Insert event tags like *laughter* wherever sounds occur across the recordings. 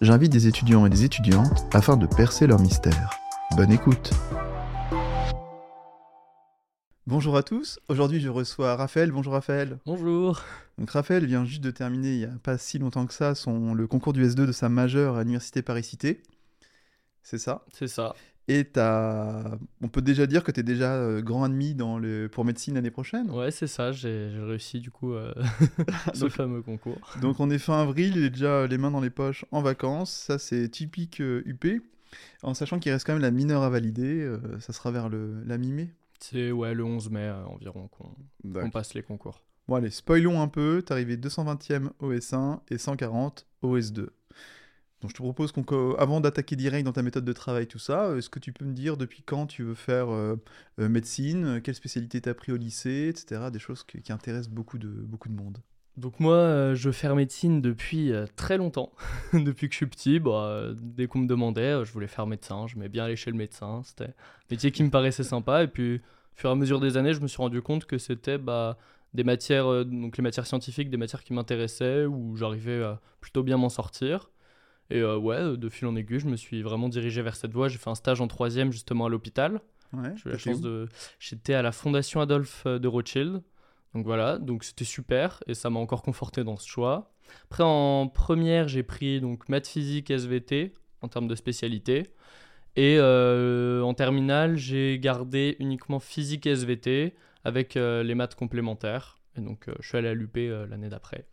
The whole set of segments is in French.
j'invite des étudiants et des étudiantes afin de percer leur mystère. Bonne écoute Bonjour à tous, aujourd'hui je reçois Raphaël. Bonjour Raphaël. Bonjour. Donc Raphaël vient juste de terminer il n'y a pas si longtemps que ça son, le concours du S2 de sa majeure à l'université Paris-Cité. C'est ça? C'est ça. Et as... on peut déjà dire que tu es déjà euh, grand admis dans le... pour médecine l'année prochaine Ouais, c'est ça, j'ai réussi du coup euh, *laughs* *laughs* ce fameux concours. Donc on est fin avril, il est déjà les mains dans les poches en vacances, ça c'est typique UP, euh, en sachant qu'il reste quand même la mineure à valider, ça sera vers le... la mi-mai C'est ouais, le 11 mai environ qu'on passe les concours. Bon allez, spoilons un peu, t'es arrivé 220e au S1 et 140 au S2. Donc je te propose qu'on, avant d'attaquer direct dans ta méthode de travail, tout ça, euh, est-ce que tu peux me dire depuis quand tu veux faire euh, euh, médecine, quelle spécialité tu as pris au lycée, etc. Des choses qui, intéressent beaucoup de, beaucoup de monde? Donc moi, je veux faire médecine depuis très longtemps, *laughs* depuis que je suis petit. Bah, dès qu'on me demandait, je voulais faire médecin, je m'aimais bien aller chez le médecin, c'était un métier qui me paraissait sympa. Et puis, au fur et à mesure des années, je me suis rendu compte que c'était bah, des matières, donc les matières scientifiques, des matières qui m'intéressaient, où j'arrivais à plutôt bien m'en sortir. Et euh, ouais, de fil en aiguille, je me suis vraiment dirigé vers cette voie. J'ai fait un stage en troisième justement à l'hôpital. Ouais, J'ai eu la chance de. J'étais à la Fondation Adolphe euh, de Rothschild. Donc voilà, donc c'était super et ça m'a encore conforté dans ce choix. Après en première, j'ai pris donc maths physique SVT en termes de spécialité. Et euh, en terminale, j'ai gardé uniquement physique SVT avec les maths complémentaires. Et donc je suis allé à l'UP l'année d'après.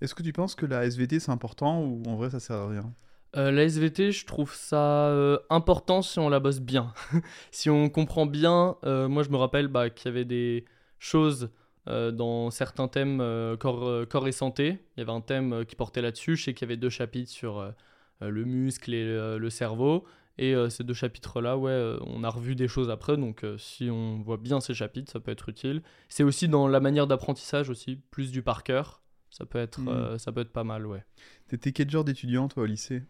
Est-ce que tu penses que la SVT c'est important ou en vrai ça sert à rien? Euh, la SVT, je trouve ça euh, important si on la bosse bien. *laughs* si on comprend bien, euh, moi je me rappelle bah, qu'il y avait des choses dans certains thèmes corps, corps, et santé. Il y avait un thème qui portait là-dessus. Je sais qu'il y avait deux chapitres sur le muscle et le cerveau. Et ces deux chapitres-là, ouais, on a revu des choses après. Donc si on voit bien ces chapitres, ça peut être utile. C'est aussi dans la manière d'apprentissage aussi, plus du par cœur. Ça peut être, hmm. euh, ça peut être pas mal, ouais. T'étais quel genre d'étudiant, toi, au lycée?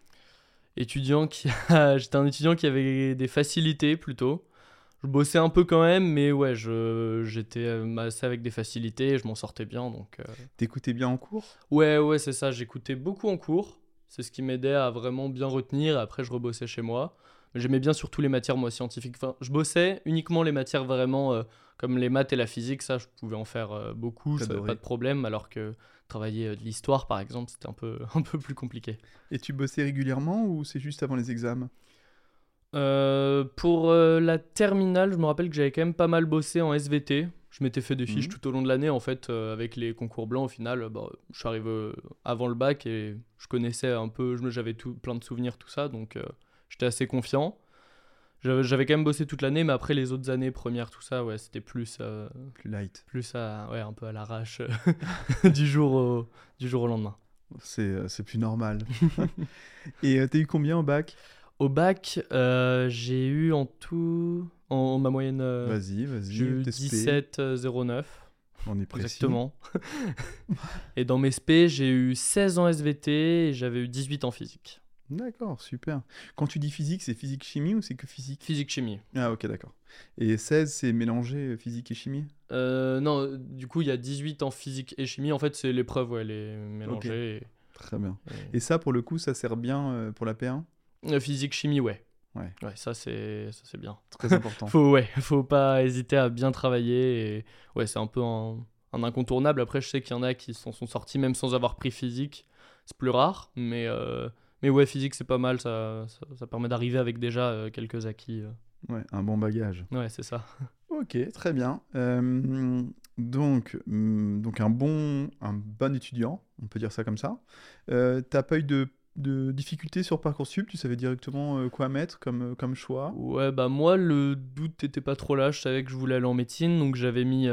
Étudiant qui *laughs* J'étais un étudiant qui avait des facilités, plutôt. Je bossais un peu quand même, mais ouais, je... j'étais assez avec des facilités, je m'en sortais bien, donc... Euh. T'écoutais bien en cours? Ouais, ouais, c'est ça, j'écoutais beaucoup en cours. C'est ce qui m'aidait à vraiment bien retenir, après je rebossais chez moi. J'aimais bien surtout les matières, moi, scientifiques. Enfin, je bossais uniquement les matières vraiment... Euh, comme les maths et la physique, ça, je pouvais en faire beaucoup, ça n'avait pas de problème, alors que travailler euh, de l'histoire, par exemple, c'était un peu, *laughs* un peu plus compliqué. Et tu bossais régulièrement ou c'est juste avant les examens euh, Pour euh, la terminale, je me rappelle que j'avais quand même pas mal bossé en SVT. Je m'étais fait des fiches mhm. tout au long de l'année, en fait, avec les concours blancs. Au final, bah, je suis arrivé avant le bac et je connaissais un peu, j'avais plein de souvenirs, tout ça, donc j'étais assez confiant. J'avais quand même bossé toute l'année, mais après les autres années, première, tout ça, ouais, c'était plus. Euh, plus light. Plus à, ouais, un peu à l'arrache euh, *laughs* du, jour au, du jour au lendemain. C'est euh, plus normal. *laughs* Et t'as eu combien au bac? Au bac, j'ai eu en tout. En, ma moyenne. vas-y, vas-y. J'ai eu 17,09. On est précis. Exactement. *laughs* et dans mes SP, j'ai eu 16 en SVT et j'avais eu 18 en physique. D'accord, super. Quand tu dis physique, c'est physique-chimie ou c'est que physique? Physique-chimie. Ah ok, d'accord. Et 16, c'est mélanger euh, physique et chimie? Euh, Non, du coup, il y a 18 en physique et chimie. En fait, c'est l'épreuve, ouais, les mélanger. Très bien. Et... ça, pour le coup, ça sert bien euh, pour la P1 Physique-chimie, ouais. Ouais. ouais, ça c'est c'est bien. Très important. *laughs* faut ouais, faut pas hésiter à bien travailler et ouais, c'est un peu un, incontournable. Après, je sais qu'il y en a qui s'en sont sortis même sans avoir pris physique. C'est plus rare, mais mais ouais, physique, c'est pas mal. Ça, ça, permet d'arriver avec déjà euh, quelques acquis. Euh. Ouais, un bon bagage. Ouais, c'est ça. *laughs* Ok, très bien. Euh, donc, mm, donc un bon, un bon étudiant, on peut dire ça comme ça. T'as pas eu de, de difficultés sur Parcoursup? Tu savais directement quoi mettre comme, comme choix? Ouais, bah moi, le doute n'était pas trop là. Je savais que je voulais aller en médecine, donc j'avais mis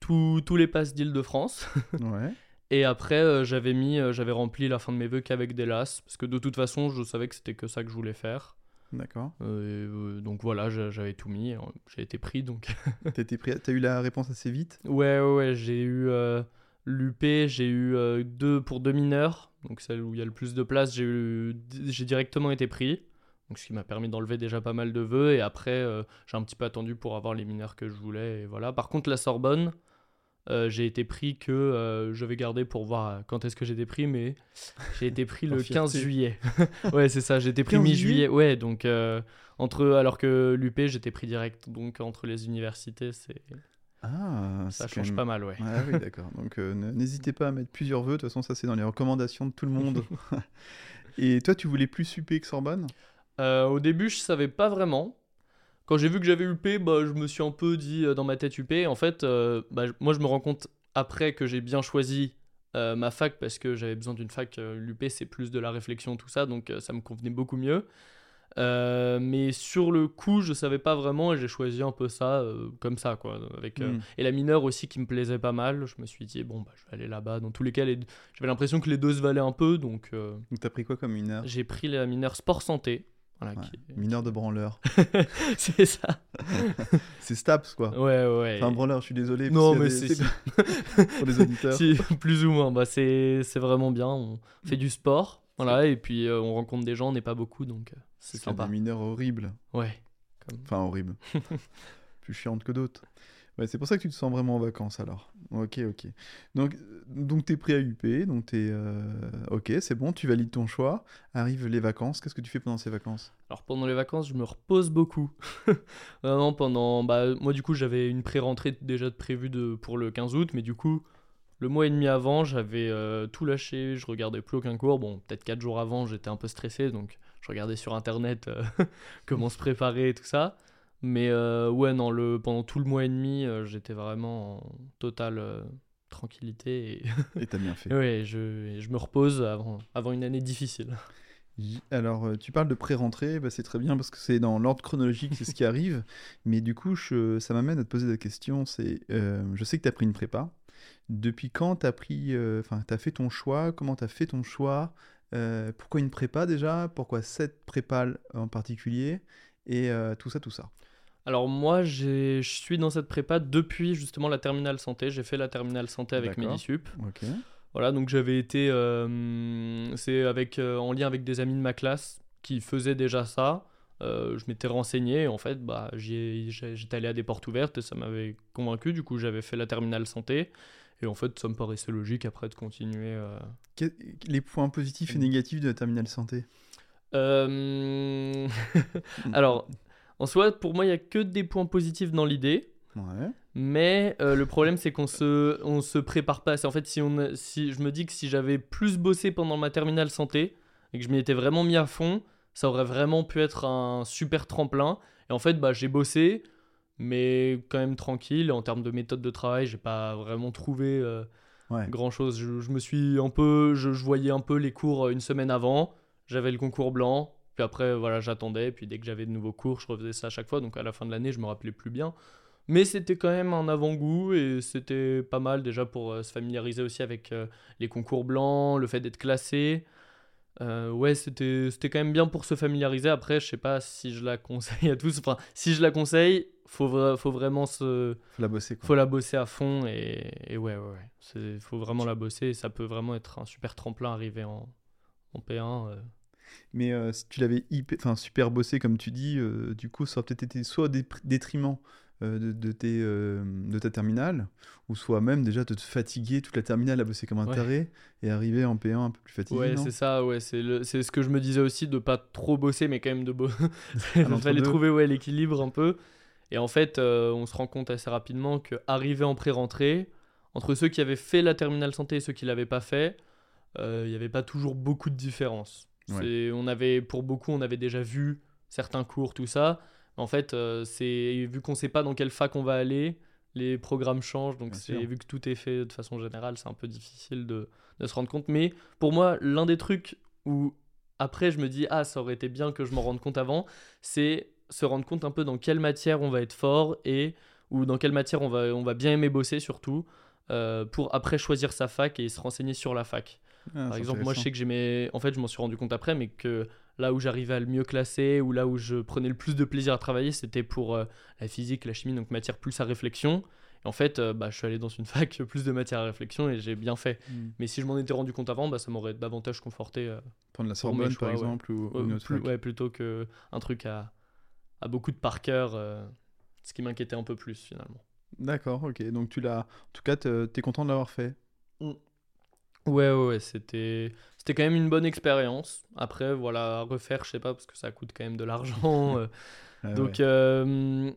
tous les passes d'Île-de-France. *laughs* ouais. Et après, euh, j'avais mis, euh, j'avais rempli la fin de mes vœux qu'avec des lasses, parce que de toute façon, je savais que c'était que ça que je voulais faire. D'accord. Euh, donc voilà, j'a- j'avais tout mis, euh, j'ai été pris. Donc *laughs* T'as été pris- t'as eu la réponse assez vite? Ouais, ouais, ouais, j'ai eu euh, l'UP, j'ai eu euh, deux pour deux mineurs, donc celle où il y a le plus de place, j'ai eu, j'ai directement été pris. Donc ce qui m'a permis d'enlever déjà pas mal de vœux. Et après, j'ai un petit peu attendu pour avoir les mineurs que je voulais. Et voilà. Par contre, la Sorbonne, euh, j'ai été pris que euh, je vais garder pour voir quand est-ce que j'ai été pris, mais j'ai été pris le fierté. 15 juillet. *laughs* ouais, c'est ça, j'ai été pris 15 mi-juillet. Ouais, donc euh, entre alors que l'UP, j'étais pris direct. Donc entre les universités, c'est Ah, ça change même- pas mal, ouais. Ah oui, d'accord. Donc euh, n'hésitez pas à mettre plusieurs vœux. De toute façon, ça c'est dans les recommandations de tout le monde. *laughs* Et toi, tu voulais plus UP que Sorbonne? Euh, au début, je savais pas vraiment. Quand j'ai vu que j'avais UP, bah, je me suis un peu dit euh, dans ma tête UP. En fait, euh, bah, moi, je me rends compte après que j'ai bien choisi euh, ma fac parce que j'avais besoin d'une fac. L'UP, c'est plus de la réflexion, tout ça, donc ça me convenait beaucoup mieux. Euh, mais sur le coup, je savais pas vraiment et j'ai choisi un peu ça euh, comme ça, quoi. Avec, euh, Mm. Et la mineure aussi qui me plaisait pas mal. Je me suis dit, bon, bah, je vais aller là-bas. Dans tous les cas, les- j'avais l'impression que les deux se valaient un peu, donc Donc t'as pris quoi comme mineur j'ai pris la mineure sport santé. Voilà, Ouais, qui- Mineur de branleur. *laughs* c'est ça. *laughs* C'est Staps quoi. Ouais, ouais. Enfin, branleur, je suis désolé. Non, mais a c'est des- *laughs* pour les auditeurs. si, plus ou moins. Bah, c'est c'est vraiment bien. On fait du sport. Voilà, et puis euh, on rencontre des gens, on n'est pas beaucoup, donc euh, c'est sympa. Des mineurs horribles. Ouais. Enfin, horribles. Plus chiantes que d'autres. C'est pour ça que tu te sens vraiment en vacances alors. Ok, ok. Donc, euh, donc t'es pris à UP, donc t'es. euh, Ok, c'est bon, tu valides ton choix. Arrivent les vacances. Qu'est-ce que tu fais pendant ces vacances? Alors pendant les vacances, je me repose beaucoup. *laughs* Vraiment pendant. Bah, moi, du coup, j'avais une pré-rentrée déjà prévue de... pour le 15 août, mais du coup, le mois et demi avant, j'avais euh, tout lâché. Je regardais plus aucun cours. Bon, peut-être 4 jours avant, j'étais un peu stressé, donc je regardais sur internet euh, *laughs* comment se préparer et tout ça. Mais euh, ouais, non, le... pendant tout le mois et demi, euh, j'étais vraiment en totale euh, tranquillité. Et... T'as bien fait. *laughs* ouais, je... je me repose avant, avant une année difficile. Alors, tu parles de pré-rentrée, bah, c'est très bien parce que c'est dans l'ordre chronologique, c'est ce qui *laughs* arrive. Mais du coup, je- ça m'amène à te poser la question, c'est, je sais que tu as pris une prépa. Depuis quand tu as pris, as fait ton choix? Comment tu as fait ton choix? Pourquoi une prépa déjà? Pourquoi cette prépa en particulier? Et tout ça, tout ça. Alors moi, je suis dans cette prépa depuis justement la terminale santé. J'ai fait la terminale santé avec. Medisup. Ok. Voilà, donc j'avais été, euh, c'est avec euh, en lien avec des amis de ma classe qui faisaient déjà ça. Euh, je m'étais renseigné, et en fait, bah, j'étais allé à des portes ouvertes et ça m'avait convaincu. Du coup, j'avais fait la terminale santé. Et en fait, ça me paraissait logique après de continuer. les points positifs et négatifs de la terminale santé? Euh, *laughs* Alors, en soi, pour moi, il n'y a que des points positifs dans l'idée. Ouais. Mais euh, le problème, c'est qu'on se, on se prépare pas. C'est en fait, si on, si je me dis que si j'avais plus bossé pendant ma terminale santé et que je m'y étais vraiment mis à fond, ça aurait vraiment pu être un super tremplin. Et en fait, bah, j'ai bossé, mais quand même tranquille. En termes de méthode de travail, j'ai pas vraiment trouvé euh, Ouais. grand chose. Je, je me suis un peu, je, je voyais un peu les cours euh, une semaine avant. J'avais le concours blanc. Puis après, voilà, j'attendais. Puis dès que j'avais de nouveaux cours, je refaisais ça à chaque fois. Donc à la fin de l'année, je me rappelais plus bien. Mais c'était quand même un avant-goût et c'était pas mal déjà pour euh, se familiariser aussi avec euh, les concours blancs, le fait d'être classé. Euh, ouais, c'était quand même bien pour se familiariser. Après, je sais pas si je la conseille à tous. Enfin, si je la conseille, faut, vra- faut vraiment se, Faut la bosser quoi. faut la bosser à fond et, et ouais, ouais, ouais. Faut vraiment la bosser et ça peut vraiment être un super tremplin arrivé en, en P1. Mais euh, si tu l'avais super bossé, comme tu dis, euh, du coup, ça aurait peut-être été soit au dé- détriment euh, de, de tes, de ta terminale, ou soit même déjà de te fatiguer toute la terminale à bosser comme un Ouais. taré et arriver en P1 un peu plus fatigué. Ouais, c'est ça, ouais, c'est ce que je me disais aussi de pas trop bosser, mais quand même de bosser. *laughs* *laughs* Un Il fallait trouver ouais, l'équilibre un peu. Et en fait, on se rend compte assez rapidement qu'arrivé en pré-rentrée, entre ceux qui avaient fait la terminale santé et ceux qui l'avaient pas fait, il n'y avait pas toujours beaucoup de différence. Ouais. On avait, pour beaucoup, on avait déjà vu certains cours, tout ça. En fait, euh, c'est vu qu'on sait pas dans quelle fac on va aller, les programmes changent. Donc, c'est vu que tout est fait de façon générale, c'est un peu difficile de, de se rendre compte. Mais pour moi, l'un des trucs où après je me dis ah ça aurait été bien que je m'en rende compte avant, c'est se rendre compte un peu dans quelle matière on va être fort et ou dans quelle matière on va on va bien aimer bosser surtout. euh, pour après choisir sa fac et se renseigner sur la fac. Ah, Par exemple, moi je sais que j'aimais. En fait, je m'en suis rendu compte après, mais que là où j'arrivais à le mieux classer, ou là où je prenais le plus de plaisir à travailler, c'était pour euh, la physique, la chimie, donc matière plus à réflexion. Et en fait, euh, bah, je suis allé dans une *laughs* fac plus de matière à réflexion et j'ai bien fait. Hmm. Mais si je m'en étais rendu compte avant, bah, ça m'aurait davantage conforté. euh, Prendre la Sorbonne, choix, par ouais. exemple, ou, ou une autre plus- fac. ouais, plutôt que un truc à, à beaucoup de par cœur, euh, ce qui m'inquiétait un peu plus finalement. D'accord, ok. Donc tu l'as. En tout cas, te- t'es content de l'avoir fait. Ouais, ouais, ouais, c'était c'était quand même une bonne expérience. Après, voilà, à refaire, je sais pas, parce que ça coûte quand même de l'argent. euh, *laughs* Ah donc, ouais. euh,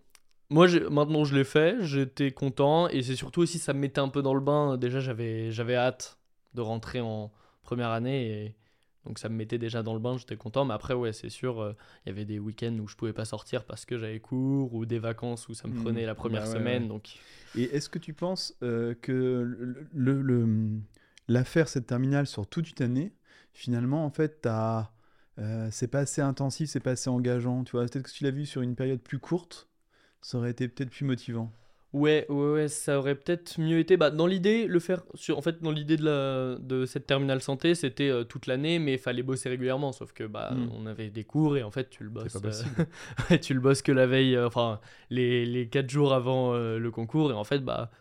moi, maintenant, je l'ai fait, j'étais content, et c'est surtout aussi, ça me mettait un peu dans le bain. Déjà, j'avais j'avais hâte de rentrer en première année, et donc ça me mettait déjà dans le bain, j'étais content. Mais après, ouais, c'est sûr, euh, il y avait des week-ends où je pouvais pas sortir parce que j'avais cours, ou des vacances où ça me Mhm. prenait la première Bah semaine. ouais. Donc, Et est-ce que tu penses euh, que le- le- le- l'affaire cette terminale sur toute une année, finalement, en fait, t'as, euh, c'est pas assez intensif, c'est pas assez engageant. Tu vois, peut-être que si tu l'as vu sur une période plus courte, ça aurait été peut-être plus motivant. Ouais, ouais, ouais, ça aurait peut-être mieux été. Bah, dans l'idée, le faire sur, en fait, dans l'idée de, la, de cette terminale santé, c'était euh, toute l'année, mais il fallait bosser régulièrement. Sauf que bah, Mm. on avait des cours et en fait, tu le bosses. euh, *laughs* ouais, tu le bosses que la veille, euh, enfin, les, les 4 jours avant euh, le concours. Et en fait, bah,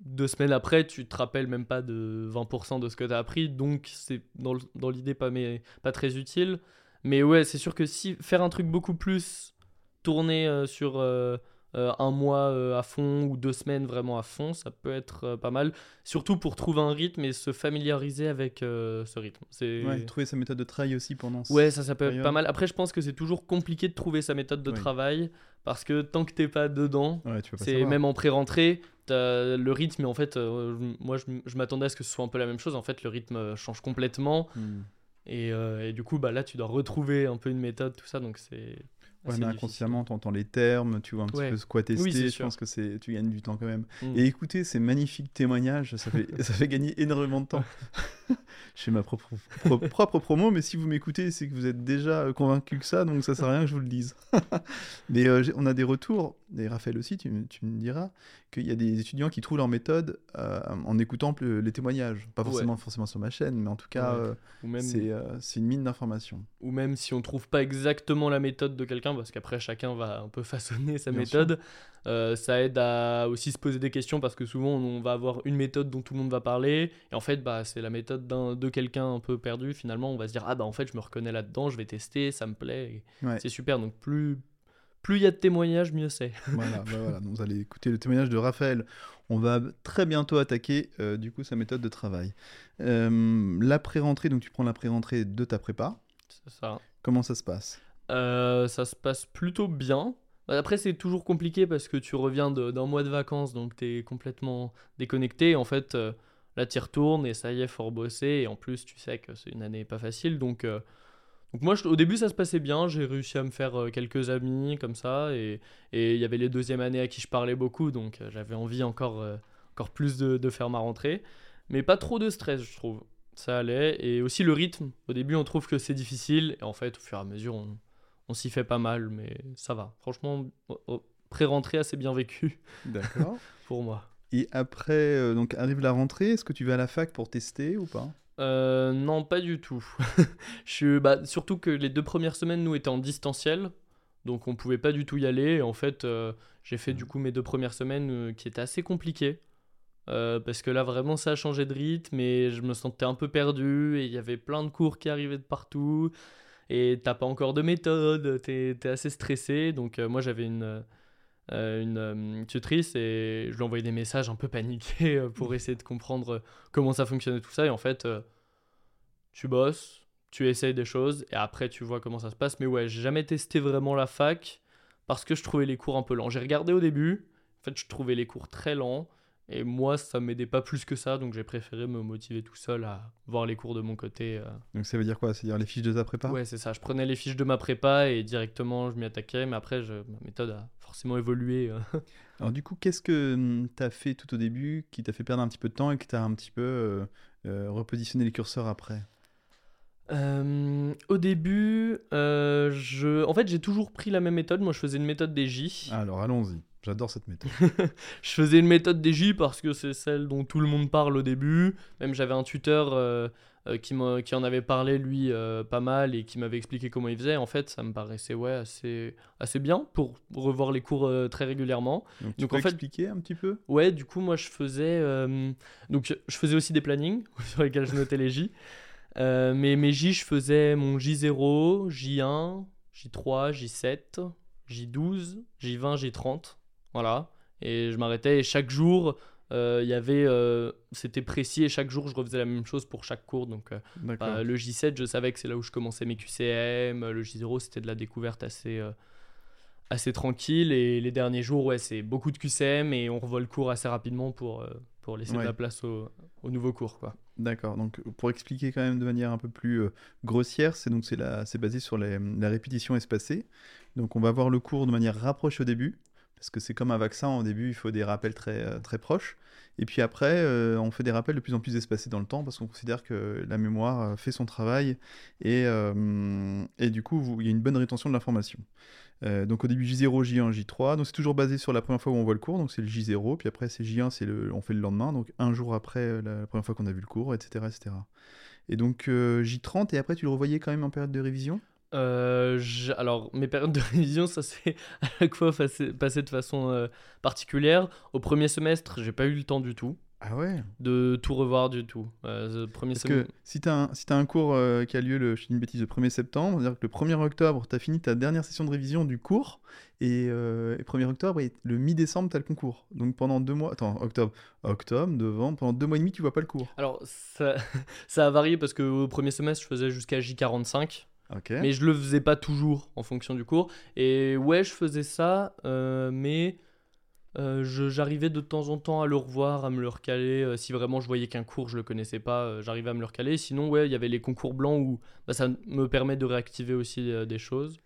deux semaines après, tu te rappelles même pas de 20% de ce que tu as appris. Donc, c'est dans, l'idée pas, mais, pas très utile. Mais ouais, c'est sûr que si faire un truc beaucoup plus tourné euh, sur euh, euh, un mois euh, à fond ou deux semaines vraiment à fond, ça peut être euh, pas mal. Surtout pour trouver un rythme et se familiariser avec ce rythme. C'est... Ouais, trouver sa méthode de travail aussi pendant. ce- Ouais, ça, ça peut être pas mal. Après, je pense que c'est toujours compliqué de trouver sa méthode de travail parce que tant que t'es pas dedans, Ouais, c'est même en pré-rentrée, le rythme. Et en fait, moi, je, m'attendais à ce que ce soit un peu la même chose. En fait, le rythme change complètement. Hmm. Et, et du coup, bah, là, tu dois retrouver un peu une méthode, tout ça. Donc, c'est. Ouais, mais inconsciemment, tu entends les termes, tu vois un petit Ouais. peu ce quoi tester. Oui, je sûr. pense que c'est, tu gagnes du temps quand même. Mm. Et écoutez ces magnifiques témoignages, ça fait, *laughs* ça fait gagner énormément de temps. *laughs* *laughs* Je fais ma propre, pro- *laughs* propre promo, mais si vous m'écoutez, c'est que vous êtes déjà euh, convaincu que ça, donc ça sert à rien que je vous le dise. *laughs* mais euh, on a des retours, et Raphaël aussi, tu, me- tu me diras, qu'il y a des étudiants qui trouvent leur méthode euh, en écoutant le- les témoignages. Pas Ouais. forcément, forcément sur ma chaîne, mais en tout cas, Ouais. euh, même, c'est, une mine d'informations. ou même si on trouve pas exactement la méthode de quelqu'un, parce qu'après chacun va un peu façonner sa Bien méthode, ça aide à aussi se poser des questions parce que souvent on va avoir une méthode dont tout le monde va parler, et en fait bah, c'est la méthode de quelqu'un un peu perdu, finalement on va se dire ah bah en fait je me reconnais là-dedans, je vais tester, ça me plaît, Ouais. c'est super, donc plus plus il y a de témoignages, mieux c'est. *laughs* Voilà, bah voilà, donc vous allez écouter le témoignage de Raphaël. On va très bientôt attaquer euh, du coup sa méthode de travail. Euh, la pré-rentrée, donc tu prends la pré-rentrée de ta prépa. C'est ça. Comment ça se passe? Euh, ça se passe plutôt bien. Après, c'est toujours compliqué parce que tu reviens d'un mois de vacances, donc tu es complètement déconnecté. En fait, euh, là, tu y retournes et ça y est, fort bosser. Et en plus, tu sais que c'est une année pas facile. Donc, euh, donc moi, je- au début, ça se passait bien. J'ai réussi à me faire euh, quelques amis comme ça. Et et il y avait les deuxièmes années à qui je parlais beaucoup. Donc, euh, j'avais envie encore, encore plus de, de faire ma rentrée. Mais pas trop de stress, je trouve. Ça allait. Et aussi le rythme. Au début, on trouve que c'est difficile. Et en fait, au fur et à mesure, on, on s'y fait pas mal, mais ça va. Franchement, au- au- pré-rentrée assez bien vécu D'accord. *laughs* pour moi. Et après, euh, donc arrive la rentrée, est-ce que tu vas à la fac pour tester ou pas? Euh, non, pas du tout. *laughs* Je suis, bah, surtout que les deux premières semaines, nous, étaient en distanciel. Donc, on pouvait pas du tout y aller. Et en fait, euh, j'ai fait du coup mes deux premières semaines qui étaient assez compliquées. Parce que là, vraiment, ça a changé de rythme et je me sentais un peu perdu. Et il y avait plein de cours qui arrivaient de partout. Et t'as pas encore de méthode. T'es es assez stressé. Donc, moi, j'avais une, euh, une euh, tutrice et je lui envoyais des messages un peu paniqués euh, pour essayer de comprendre comment ça fonctionnait tout ça. Et en fait, tu bosses, tu essayes des choses et après tu vois comment ça se passe. Mais ouais, j'ai jamais testé vraiment la fac parce que je trouvais les cours un peu lents. J'ai regardé au début, en fait, je trouvais les cours très lents et moi, ça m'aidait pas plus que ça. Donc j'ai préféré me motiver tout seul à voir les cours de mon côté. euh. Donc ça veut dire quoi? C'est-à-dire les fiches de ta prépa? Ouais, c'est ça. Je prenais les fiches de ma prépa et directement je m'y attaquais. Mais après, je- ma méthode a forcément évolué. euh. *laughs* Alors du coup, qu'est-ce que tu as fait tout au début qui t'a fait perdre un petit peu de temps et qui t'a un petit peu euh, euh, repositionné les curseurs après? Euh, au début, euh, je... en fait, j'ai toujours pris la même méthode. Moi, je faisais une méthode des J. Alors allons-y. J'adore cette méthode. *laughs* je faisais une méthode des J parce que c'est celle dont tout le monde parle au début. Même j'avais un tuteur euh, euh, qui, qui, en avait parlé, lui, euh, pas mal et qui m'avait expliqué comment il faisait. En fait, ça me paraissait ouais, assez, assez bien pour revoir les cours très régulièrement. Donc, tu peux en fait, expliquer un petit peu? Ouais, du coup, moi, je faisais, donc, je faisais aussi des plannings *laughs* sur lesquels je notais les J. mais mes J, je faisais mon J0, J1, J3, J7, J12, J20, J30. Voilà. Et je m'arrêtais et chaque jour, euh, il y avait, euh, c'était précis et chaque jour je refaisais la même chose pour chaque cours. Donc euh, bah, le J7, je savais que c'est là où je commençais mes QCM. Le J0, c'était de la découverte assez, assez tranquille. Et les derniers jours, ouais, c'est beaucoup de QCM et on revoit le cours assez rapidement pour, pour laisser de la place au, au nouveau cours. Quoi. D'accord. Donc pour expliquer quand même de manière un peu plus grossière, c'est donc c'est basé sur la répétition espacée. Donc on va voir le cours de manière rapprochée au début parce que c'est comme un vaccin, au début il faut des rappels très, euh, proches, et puis après euh, on fait des rappels de plus en plus espacés dans le temps, parce qu'on considère que la mémoire euh, fait son travail, et, et du coup il y a une bonne rétention de l'information. donc au début J0, J1, J3, donc c'est toujours basé sur la première fois où on voit le cours, donc c'est le J0, puis après c'est J1, c'est le, on fait le lendemain, donc un jour après la première fois qu'on a vu le cours, etc. etc. Et donc J30, et après tu le revoyais quand même en période de révision? Euh, alors, mes périodes de révision, ça s'est *laughs* à chaque fois passé, de façon euh, particulière. Au premier semestre, j'ai pas eu le temps du tout. Ah ouais? De tout revoir du tout. Euh, premier Parce que si tu as, si as, un cours qui a lieu, le, je dis une bêtise, le 1er septembre, c'est-à-dire que le 1er octobre, tu as fini ta dernière session de révision du cours, et, le 1er octobre, et le mi-décembre, tu as le concours. Donc pendant deux mois, attends, octobre, octobre, novembre, pendant deux mois et demi, tu vois pas le cours. Alors, ça, *laughs* ça a varié parce qu'au premier semestre, je faisais jusqu'à J45. Mais je le faisais pas toujours en fonction du cours. Et ouais, je faisais ça, euh, mais euh, j'arrivais de temps en temps à le revoir, à me le recaler. Euh, si vraiment je voyais qu'un cours, je le connaissais pas, j'arrivais à me le recaler. Sinon, ouais, il y avait les concours blancs où bah, ça me permet de réactiver aussi des choses.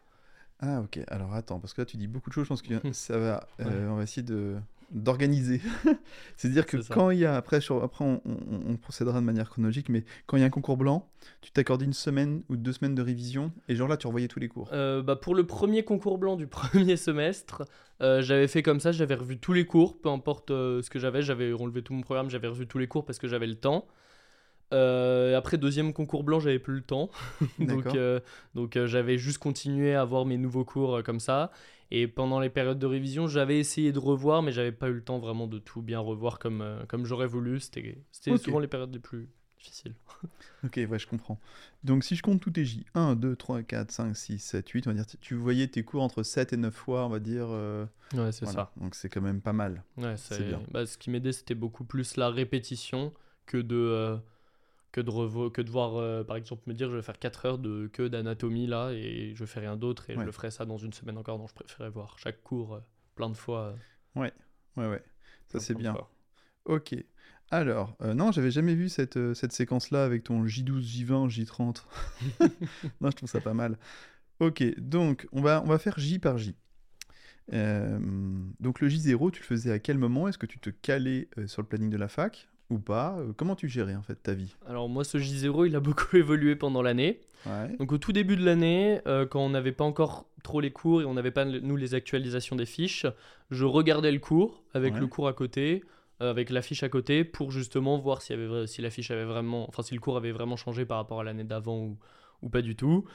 Ah ok, alors attends, parce que là tu dis beaucoup de choses, je pense que *laughs* ça va, on va essayer de, d'organiser. *laughs* C'est-à-dire que quand il y a, après, après on, procédera de manière chronologique, mais quand il y a un concours blanc, tu t'accordes une semaine ou deux semaines de révision, et genre là, tu revoyais tous les cours. Euh, bah pour le premier concours blanc du *laughs* premier semestre, euh, j'avais fait comme ça, j'avais revu tous les cours, peu importe euh, ce que j'avais, j'avais relevé tout mon programme, j'avais revu tous les cours parce que j'avais le temps. après deuxième concours blanc, j'avais plus le temps, *laughs* donc, donc j'avais juste continué à avoir mes nouveaux cours comme ça. Et pendant les périodes de révision, j'avais essayé de revoir, mais j'avais pas eu le temps vraiment de tout bien revoir comme, euh, comme j'aurais voulu. C'était souvent les périodes les plus difficiles. *laughs* ok, ouais, je comprends. Donc si je compte tous tes J, 1, 2, 3, 4, 5, 6, 7, 8, on va dire, tu voyais tes cours entre 7 et 9 fois, on va dire. Euh, ouais, c'est ça. Donc c'est quand même pas mal. Ouais, c'est bien. Bah, ce qui m'aidait, c'était beaucoup plus la répétition que de. Euh, que de, que de voir, euh, par exemple, me dire je vais faire 4 heures de que d'anatomie là et je fais rien d'autre et je le ferai ça dans une semaine encore. Donc je préférais voir chaque cours euh, plein de fois. Euh, ouais, ouais, ouais. Ça c'est bien. Ok. Alors, non, j'avais jamais vu cette, cette séquence-là avec ton J12, J20, J30. non, je trouve ça pas mal. Ok, donc on va, on va faire J par J. donc le J0, tu le faisais à quel moment? Est-ce que tu te calais sur le planning de la fac? Ou pas euh, Comment tu gérais en fait ta vie? Alors moi ce J0 il a *laughs* beaucoup évolué pendant l'année. Donc au tout début de l'année, euh, quand on n'avait pas encore trop les cours et on n'avait pas nous les actualisations des fiches, je regardais le cours avec le cours à côté, euh, avec la fiche à côté pour justement voir si, avait, si la fiche avait vraiment, enfin si le cours avait vraiment changé par rapport à l'année d'avant ou, ou, pas du tout.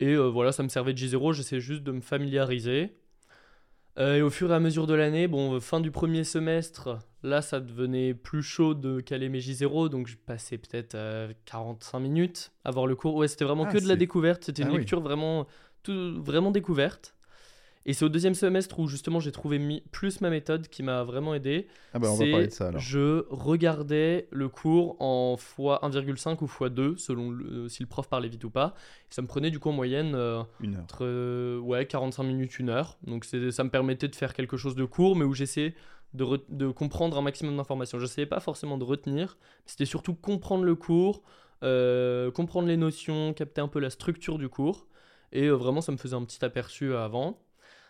Et voilà, ça me servait de J0, j'essayais juste de me familiariser. et au fur et à mesure de l'année, bon, fin du premier semestre, Là, ça devenait plus chaud de caler mes J0, donc je passais peut-être 45 minutes à voir le cours. Ouais, c'était vraiment ah, que de la découverte. C'était une ah lecture vraiment, tout, vraiment découverte. Et c'est au deuxième semestre où justement j'ai trouvé plus ma méthode qui m'a vraiment aidé. Ah bah on va parler de ça alors. Je regardais le cours en x1,5 ou x2 selon si le prof parlait vite ou pas. ça me prenait du coup en moyenne euh, une heure. Entre, ouais, 45 minutes, une heure. Donc ça me permettait de faire quelque chose de court mais où j'essayais de, comprendre un maximum d'informations. Je ne savais pas forcément de retenir, c'était surtout comprendre le cours, euh, comprendre les notions, capter un peu la structure du cours. Et euh, vraiment, ça me faisait un petit aperçu avant.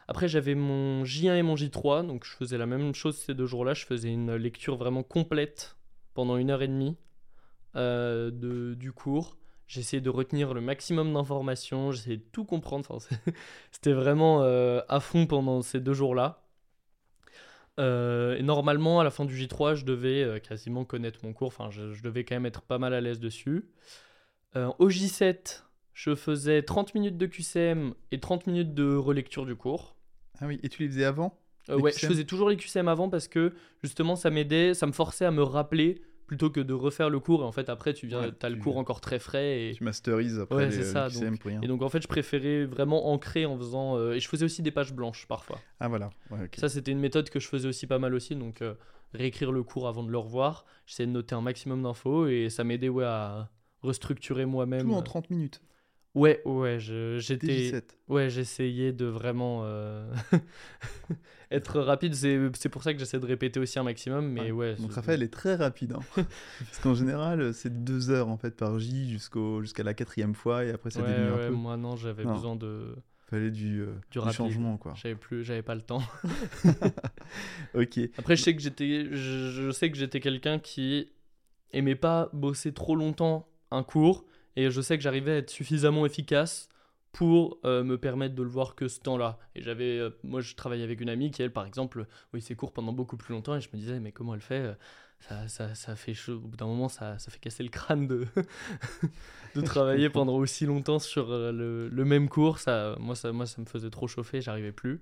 Après, j'avais mon J1 et mon J3, donc je faisais la même chose ces deux jours-là. Je faisais une lecture vraiment complète pendant une heure et demie euh, de, du cours. J'essayais de retenir le maximum d'informations, j'essayais de tout comprendre. *laughs* C'était vraiment à fond pendant ces deux jours-là. Euh, et normalement, à la fin du J3, je devais euh, quasiment connaître mon cours. Enfin, je, je devais quand même être pas mal à l'aise dessus. Euh, au J7, je faisais 30 minutes de QCM et 30 minutes de relecture du cours. Ah oui, et tu les faisais avant Les ouais, je faisais toujours les QCM avant parce que justement, ça m'aidait, ça me forçait à me rappeler plutôt que de refaire le cours. Et en fait, après, tu viens, Ouais, as le cours encore très frais. Et, Tu masterises après Ouais, les, ça, donc- pour rien. et donc, en fait, je préférais vraiment ancrer en faisant. euh, et je faisais aussi des pages blanches parfois. Ah voilà, ouais. Ça, c'était une méthode que je faisais aussi pas mal aussi. Donc, euh, réécrire le cours avant de le revoir. J'essayais de noter un maximum d'infos et ça m'aidait ouais, à restructurer moi-même. Tout en 30 minutes. Ouais, ouais, j'étais. TJ7. Ouais, j'essayais de vraiment euh, *laughs* être rapide. C'est pour ça que j'essaie de répéter aussi un maximum. Mais ouais. Donc c'est- Raphaël est très rapide. hein. *laughs* Parce qu'en général, c'est deux heures en fait par J jusqu'à la quatrième fois et après ça ouais, diminue ouais, un peu. moi non, j'avais besoin de. Fallait du, euh, Du changement quoi. J'avais plus, j'avais pas le temps. *laughs* Ok. Après, je sais que j'étais, je, je sais que j'étais quelqu'un qui aimait pas bosser trop longtemps un cours, et je sais que j'arrivais à être suffisamment efficace pour euh, me permettre de le voir que ce temps-là. Et j'avais, euh, moi, je travaillais avec une amie qui, elle, par exemple, oui, ses cours pendant beaucoup plus longtemps, et je me disais, mais comment elle fait euh, ça, ça, ça fait chaud. Au bout d'un moment, ça, ça fait casser le crâne de, *laughs* de travailler pendant aussi longtemps sur le, le même cours. Ça, moi, ça, moi, ça me faisait trop chauffer, j'arrivais plus.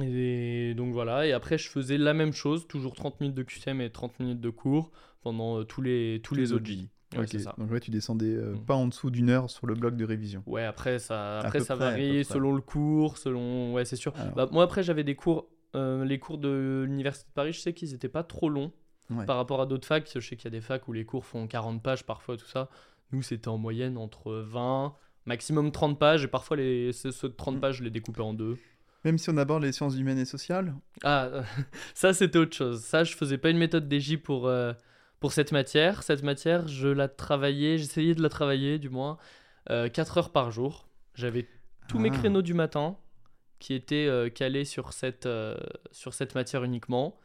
Et donc voilà, et après je faisais la même chose, toujours 30 minutes de QCM et 30 minutes de cours pendant tous les, tous les OG. Ouais, Ok. c'est ça. Donc ouais, tu descendais euh, Mm. pas en dessous d'une heure sur le bloc de révision. Ouais, après ça, après ça près, varie selon le cours, selon... Ouais, c'est sûr. Alors, Bah, moi après j'avais des cours, euh, les cours de l'Université de Paris, je sais qu'ils étaient pas trop longs ouais. par rapport à d'autres facs. Je sais qu'il y a des facs où les cours font 40 pages parfois, tout ça. Nous c'était en moyenne entre 20, maximum 30 pages, et parfois les, ceux de 30 Mm. pages je les découpais en deux. Même si on aborde les sciences humaines et sociales, Ah, *laughs* ça c'était autre chose. Ça, je faisais pas une méthode DJ pour, euh, pour cette matière. Cette matière, je la travaillais, j'essayais de la travailler du moins 4 heures par jour. J'avais tous mes Ah. créneaux du matin qui étaient euh, calés sur cette, euh, sur cette matière uniquement.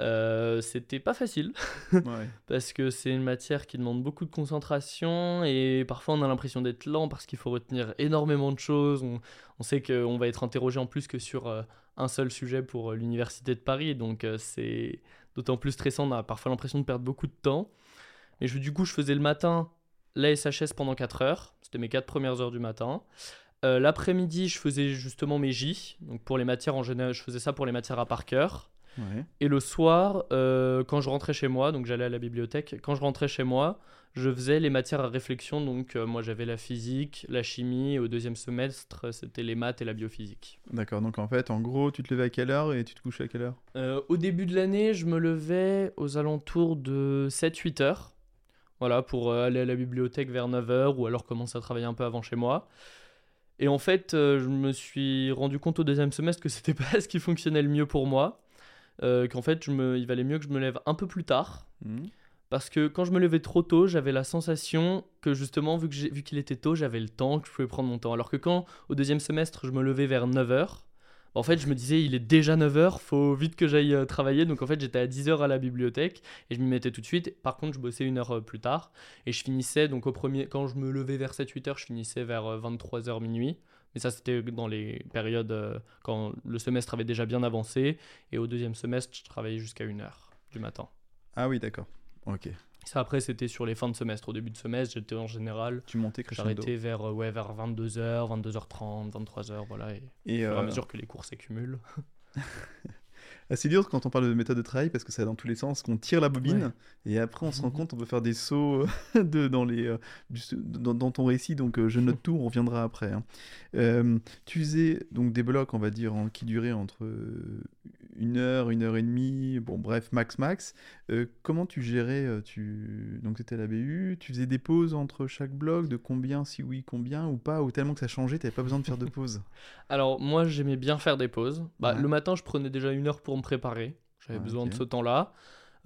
Euh, c'était pas facile *laughs* ouais. parce que c'est une matière qui demande beaucoup de concentration et parfois on a l'impression d'être lent parce qu'il faut retenir énormément de choses. On, on sait qu'on va être interrogé en plus que sur euh, un seul sujet pour euh, l'université de Paris, donc euh, c'est d'autant plus stressant. On a parfois l'impression de perdre beaucoup de temps. Mais je, du coup, je faisais le matin la SHS pendant 4 heures, c'était mes 4 premières heures du matin. Euh, L'après-midi, je faisais justement mes J, donc pour les matières en général, je faisais ça pour les matières à par cœur. Ouais. Et le soir, euh, quand je rentrais chez moi, donc j'allais à la bibliothèque, quand je rentrais chez moi, je faisais les matières à réflexion. Donc euh, moi j'avais la physique, la chimie, et au deuxième semestre c'était les maths et la biophysique. D'accord, donc en fait, en gros, tu te levais à quelle heure et tu te couchais à quelle heure? Euh, au début de l'année, je me levais aux alentours de 7-8 heures. Voilà, pour aller à la bibliothèque vers 9 heures ou alors commencer à travailler un peu avant chez moi. Et en fait, je me suis rendu compte au deuxième semestre que *laughs* c'était pas ce qui fonctionnait le mieux pour moi. Euh, Qu'en fait, je me, il valait mieux que je me lève un peu plus tard. Hmm. Parce que quand je me levais trop tôt, j'avais la sensation que justement, vu qu'il était tôt, j'avais le temps, que je pouvais prendre mon temps. Alors que quand, au deuxième semestre, je me levais vers 9h, en fait, je me disais, il est déjà 9h, faut vite que j'aille euh, travailler. Donc en fait, j'étais à 10h à la bibliothèque et je m'y mettais tout de suite. Par contre, je bossais une heure euh, plus tard et je finissais, donc au premier, quand je me levais vers 7-8h, je finissais vers 23h minuit. Mais ça, c'était dans les périodes euh, quand le semestre avait déjà bien avancé. Et au deuxième semestre, je travaillais jusqu'à 1h du matin. Ah oui, d'accord. Ok. Ça, après, c'était sur les fins de semestre. Au début de semestre, j'étais en général. Tu montais crescendo. J'arrêtais vers, euh, ouais, vers 22h, 22h30, 23h, voilà. Et Et au fur et à euh, mesure que les cours s'accumulent. *laughs* c'est dur quand on parle de méthode de travail parce que ça va dans tous les sens, qu'on tire la bobine et après on se rend Mhm. compte on peut faire des sauts euh, *laughs* de, dans, les, euh, du- dans, dans ton récit, donc euh, je note tout, on reviendra après. hein. Euh, tu faisais donc des blocs, on va dire, en- qui duraient entre une heure, une heure et demie, bon bref, max max. Comment tu gérais tu... Donc c'était à la BU, tu faisais des pauses entre chaque bloc, de combien, si oui, combien ou pas, ou tellement que ça changeait, t'avais pas besoin de faire de pause? *laughs* Alors, moi, j'aimais bien faire des pauses. Bah, Ouais. Le matin, je prenais déjà une heure pour me préparer. J'avais Ouais, besoin de ce temps-là.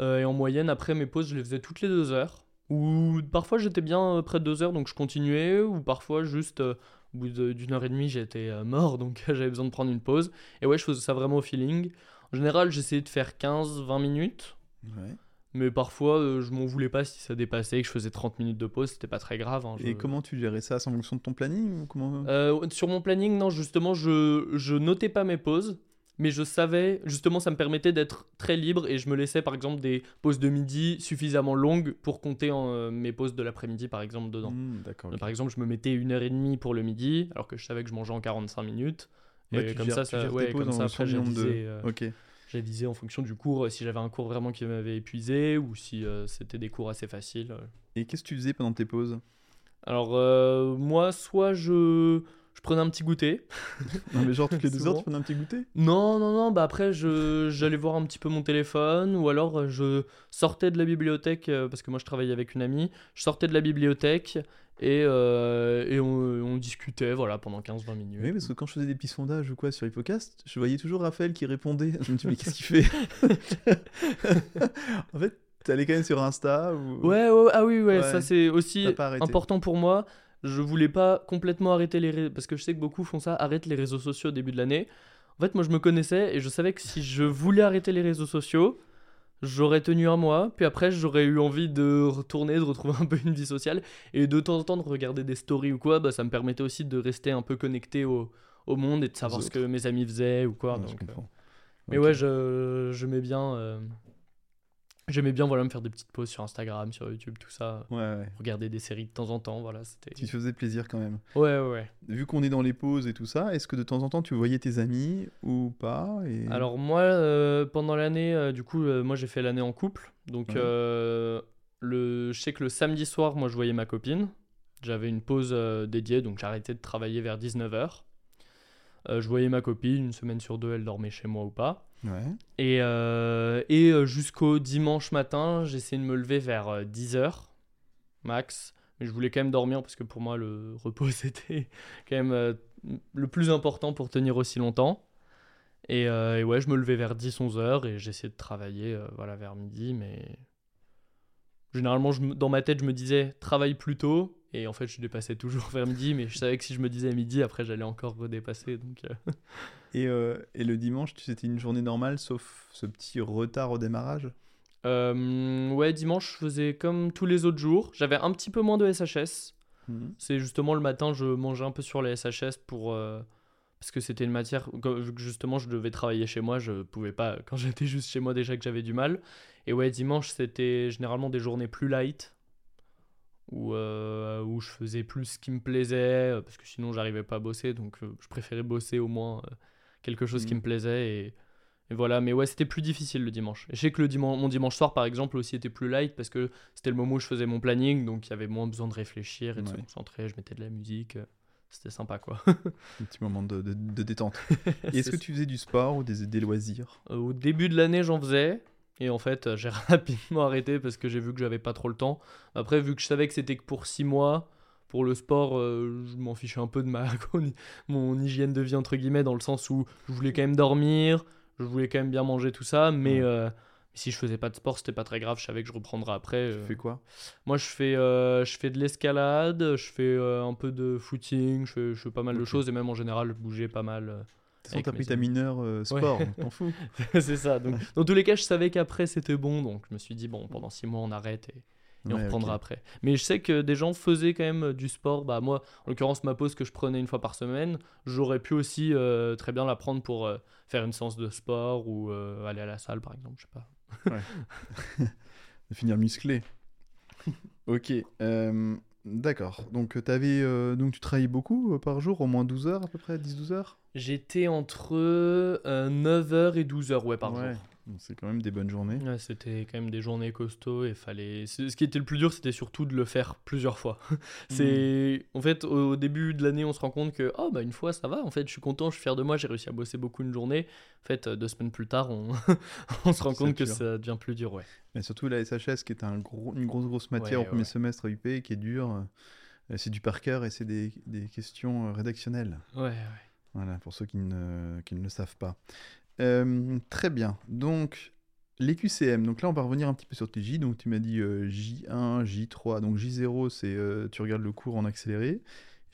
Euh, et en moyenne, après mes pauses, je les faisais toutes les deux heures. Ou parfois, j'étais bien euh, près de deux heures, donc je continuais. Ou parfois, juste euh, au bout d'une heure et demie, j'étais euh, mort, *laughs* donc j'avais besoin de prendre une pause. Et ouais, je faisais ça vraiment au feeling. En général, j'essayais de faire 15-20 minutes. Ouais. Mais parfois, euh, je m'en voulais pas si ça dépassait, que je faisais 30 minutes de pause, c'était pas très grave. hein, Et comment tu gérais ça? C'est en fonction de ton planning ou comment? Euh, sur mon planning, non, justement, je, je notais pas mes pauses, mais je savais, justement, ça me permettait d'être très libre et je me laissais par exemple des pauses de midi suffisamment longues pour compter en, euh, mes pauses de l'après-midi par exemple dedans. Hmm, D'accord. Par exemple, je me mettais une heure et demie pour le midi alors que je savais que je mangeais en 45 minutes. Ouais, et tu comme gères- ça, tu ça, ouais, comme en ça après du nombre de- euh, Ok. j'avisais en fonction du cours, euh, si j'avais un cours vraiment qui m'avait épuisé ou si euh, c'était des cours assez faciles. Et qu'est-ce que tu faisais pendant tes pauses? Alors moi, soit je, je prenais un petit goûter. *laughs* Non, mais genre toutes les deux heures, tu prenais un petit goûter? Non, non, non, bah après j'allais voir un petit peu mon téléphone ou alors euh, je sortais de la bibliothèque, euh, parce que moi je travaillais avec une amie, je sortais de la bibliothèque et, euh, et on, on discutait voilà, pendant 15-20 minutes. Oui, parce que quand je faisais des petits sondages ou quoi sur Hippocast, je voyais toujours Raphaël qui répondait. Je me dis, mais qu'est-ce qu'il fait? *laughs* En fait, t'allais quand même sur Insta ou... Ouais, ouais, ah oui, ouais, Ouais. ça c'est aussi important pour moi. Je voulais pas complètement arrêter les réseaux, parce que je sais que beaucoup font ça, arrêtent les réseaux sociaux au début de l'année. En fait, moi je me connaissais et je savais que si je voulais arrêter les réseaux sociaux, j'aurais tenu un mois, puis après j'aurais eu envie de retourner, de retrouver un peu une vie sociale, et de temps en temps de regarder des stories ou quoi, bah, ça me permettait aussi de rester un peu connecté au, au monde et de savoir ce que mes amis faisaient ou quoi. Ouais, je donc, euh. Mais ouais, je, je mets bien... euh, J'aimais bien voilà, me faire des petites pauses sur Instagram, sur YouTube, tout ça Ouais, ouais. regarder des séries de temps en temps, voilà, c'était... Tu te faisais plaisir quand même. Ouais, ouais, ouais. Vu qu'on est dans les pauses et tout ça, est-ce que de temps en temps tu voyais tes amis ou pas et... Alors moi, euh, pendant l'année, euh, du coup, euh, moi j'ai fait l'année en couple, donc Ouais. le, je sais que le samedi soir, moi je voyais ma copine, j'avais une pause dédiée, donc j'arrêtais de travailler vers 19h. Je voyais ma copine, une semaine sur deux, elle dormait chez moi ou pas. Ouais. Et, euh, et euh, jusqu'au dimanche matin, j'essayais de me lever vers 10h max. Mais je voulais quand même dormir parce que pour moi, le *laughs* repos, c'était quand même euh, le plus important pour tenir aussi longtemps. Et, euh, et ouais, je me levais vers 10-11 heures et j'essayais de travailler euh, voilà, vers midi. Mais généralement, je dans ma tête, je me disais travaille plus tôt. Et en fait, je dépassais toujours *laughs* vers midi. Mais je savais que si je me disais midi, après, j'allais encore redépasser. Donc, euh, *laughs* Et, euh, et le dimanche, c'était une journée normale sauf ce petit retard au démarrage? Euh, ouais, dimanche, je faisais comme tous les autres jours. J'avais un petit peu moins de SHS. Mhm. C'est justement le matin, je mangeais un peu sur les SHS pour. euh, parce que c'était une matière. justement, je devais travailler chez moi, je pouvais pas. *laughs* Quand j'étais juste chez moi, déjà que j'avais du mal. Et ouais, dimanche, c'était généralement des journées plus light. Où, euh, où je faisais plus ce qui me plaisait. euh, Parce que sinon, j'arrivais pas à bosser. Donc, euh, je préférais bosser au moins quelque chose qui Mhm. me plaisait. Et, et voilà, mais ouais, c'était plus difficile le dimanche. Et je sais que le dimanche, mon dimanche soir, par exemple, aussi était plus light parce que c'était le moment où je faisais mon planning, donc il y avait moins besoin de réfléchir et de se concentrer. Je mettais de la musique, c'était sympa quoi. *laughs* Un petit moment de, de- de détente. *laughs* Et Est-ce que tu faisais du sport ou des, des loisirs? Euh, Au début de l'année, j'en faisais. Et en fait, euh, j'ai *laughs* rapidement arrêté parce que j'ai vu que j'avais pas trop le temps. Après, vu que je savais que c'était que pour 6 mois, pour le sport, euh, je m'en fichais un peu de ma *laughs* mon hygiène de vie, entre guillemets, dans le sens où je voulais quand même dormir, je voulais quand même bien manger, tout ça. Mais euh, si je faisais pas de sport, c'était pas très grave. Je savais que je reprendrais après. Tu fais quoi? Moi, je fais, euh, je fais de l'escalade, je fais un peu de footing, je fais, je fais pas mal de choses et même en général, je bougeais pas mal. Toute façon, t'as mes pris ta amis. mineure euh, sport, donc *laughs* t'en fous. c'est ça. Donc, *laughs* dans tous les cas, je savais qu'après, c'était bon. Donc, je me suis dit, bon, pendant six mois, on arrête et, et on Ouais, reprendra après. Mais je sais que des gens faisaient quand même euh, du sport. Bah, moi, en l'occurrence, ma pause que je prenais une fois par semaine, j'aurais pu aussi euh, très bien la prendre pour euh, faire une séance de sport ou aller à la salle, par exemple. Je sais pas. *laughs* De finir musclé. ok. Euh, D'accord. Donc, t'avais, euh, donc tu travaillais beaucoup euh, par jour, au moins 12 heures à peu près, 10-12 heures? J'étais entre 9h et 12h ouais, par Ouais. jour. Donc, C'est quand même des bonnes journées. Ouais, c'était quand même des journées costauds et fallait. Ce qui était le plus dur, c'était surtout de le faire plusieurs fois. *laughs* c'est en fait au début de l'année, on se rend compte que oh bah une fois ça va. En fait, je suis content, je suis fier de moi, j'ai réussi à bosser beaucoup une journée. En fait, euh, deux semaines plus tard, on, *laughs* on se rend compte que dur. ça devient plus dur, ouais. Mais surtout la SHS qui est un gros, une grosse grosse matière Ouais, au premier semestre à UP qui est dure. euh, C'est du par cœur et c'est des, des questions euh, rédactionnelles. Ouais, ouais. Voilà, pour ceux qui ne, qui ne le savent pas. Euh, très bien. Donc, les QCM. Donc là, on va revenir un petit peu sur tes J. Donc, tu m'as dit euh, J1, J3. Donc, J0, c'est euh, tu regardes le cours en accéléré.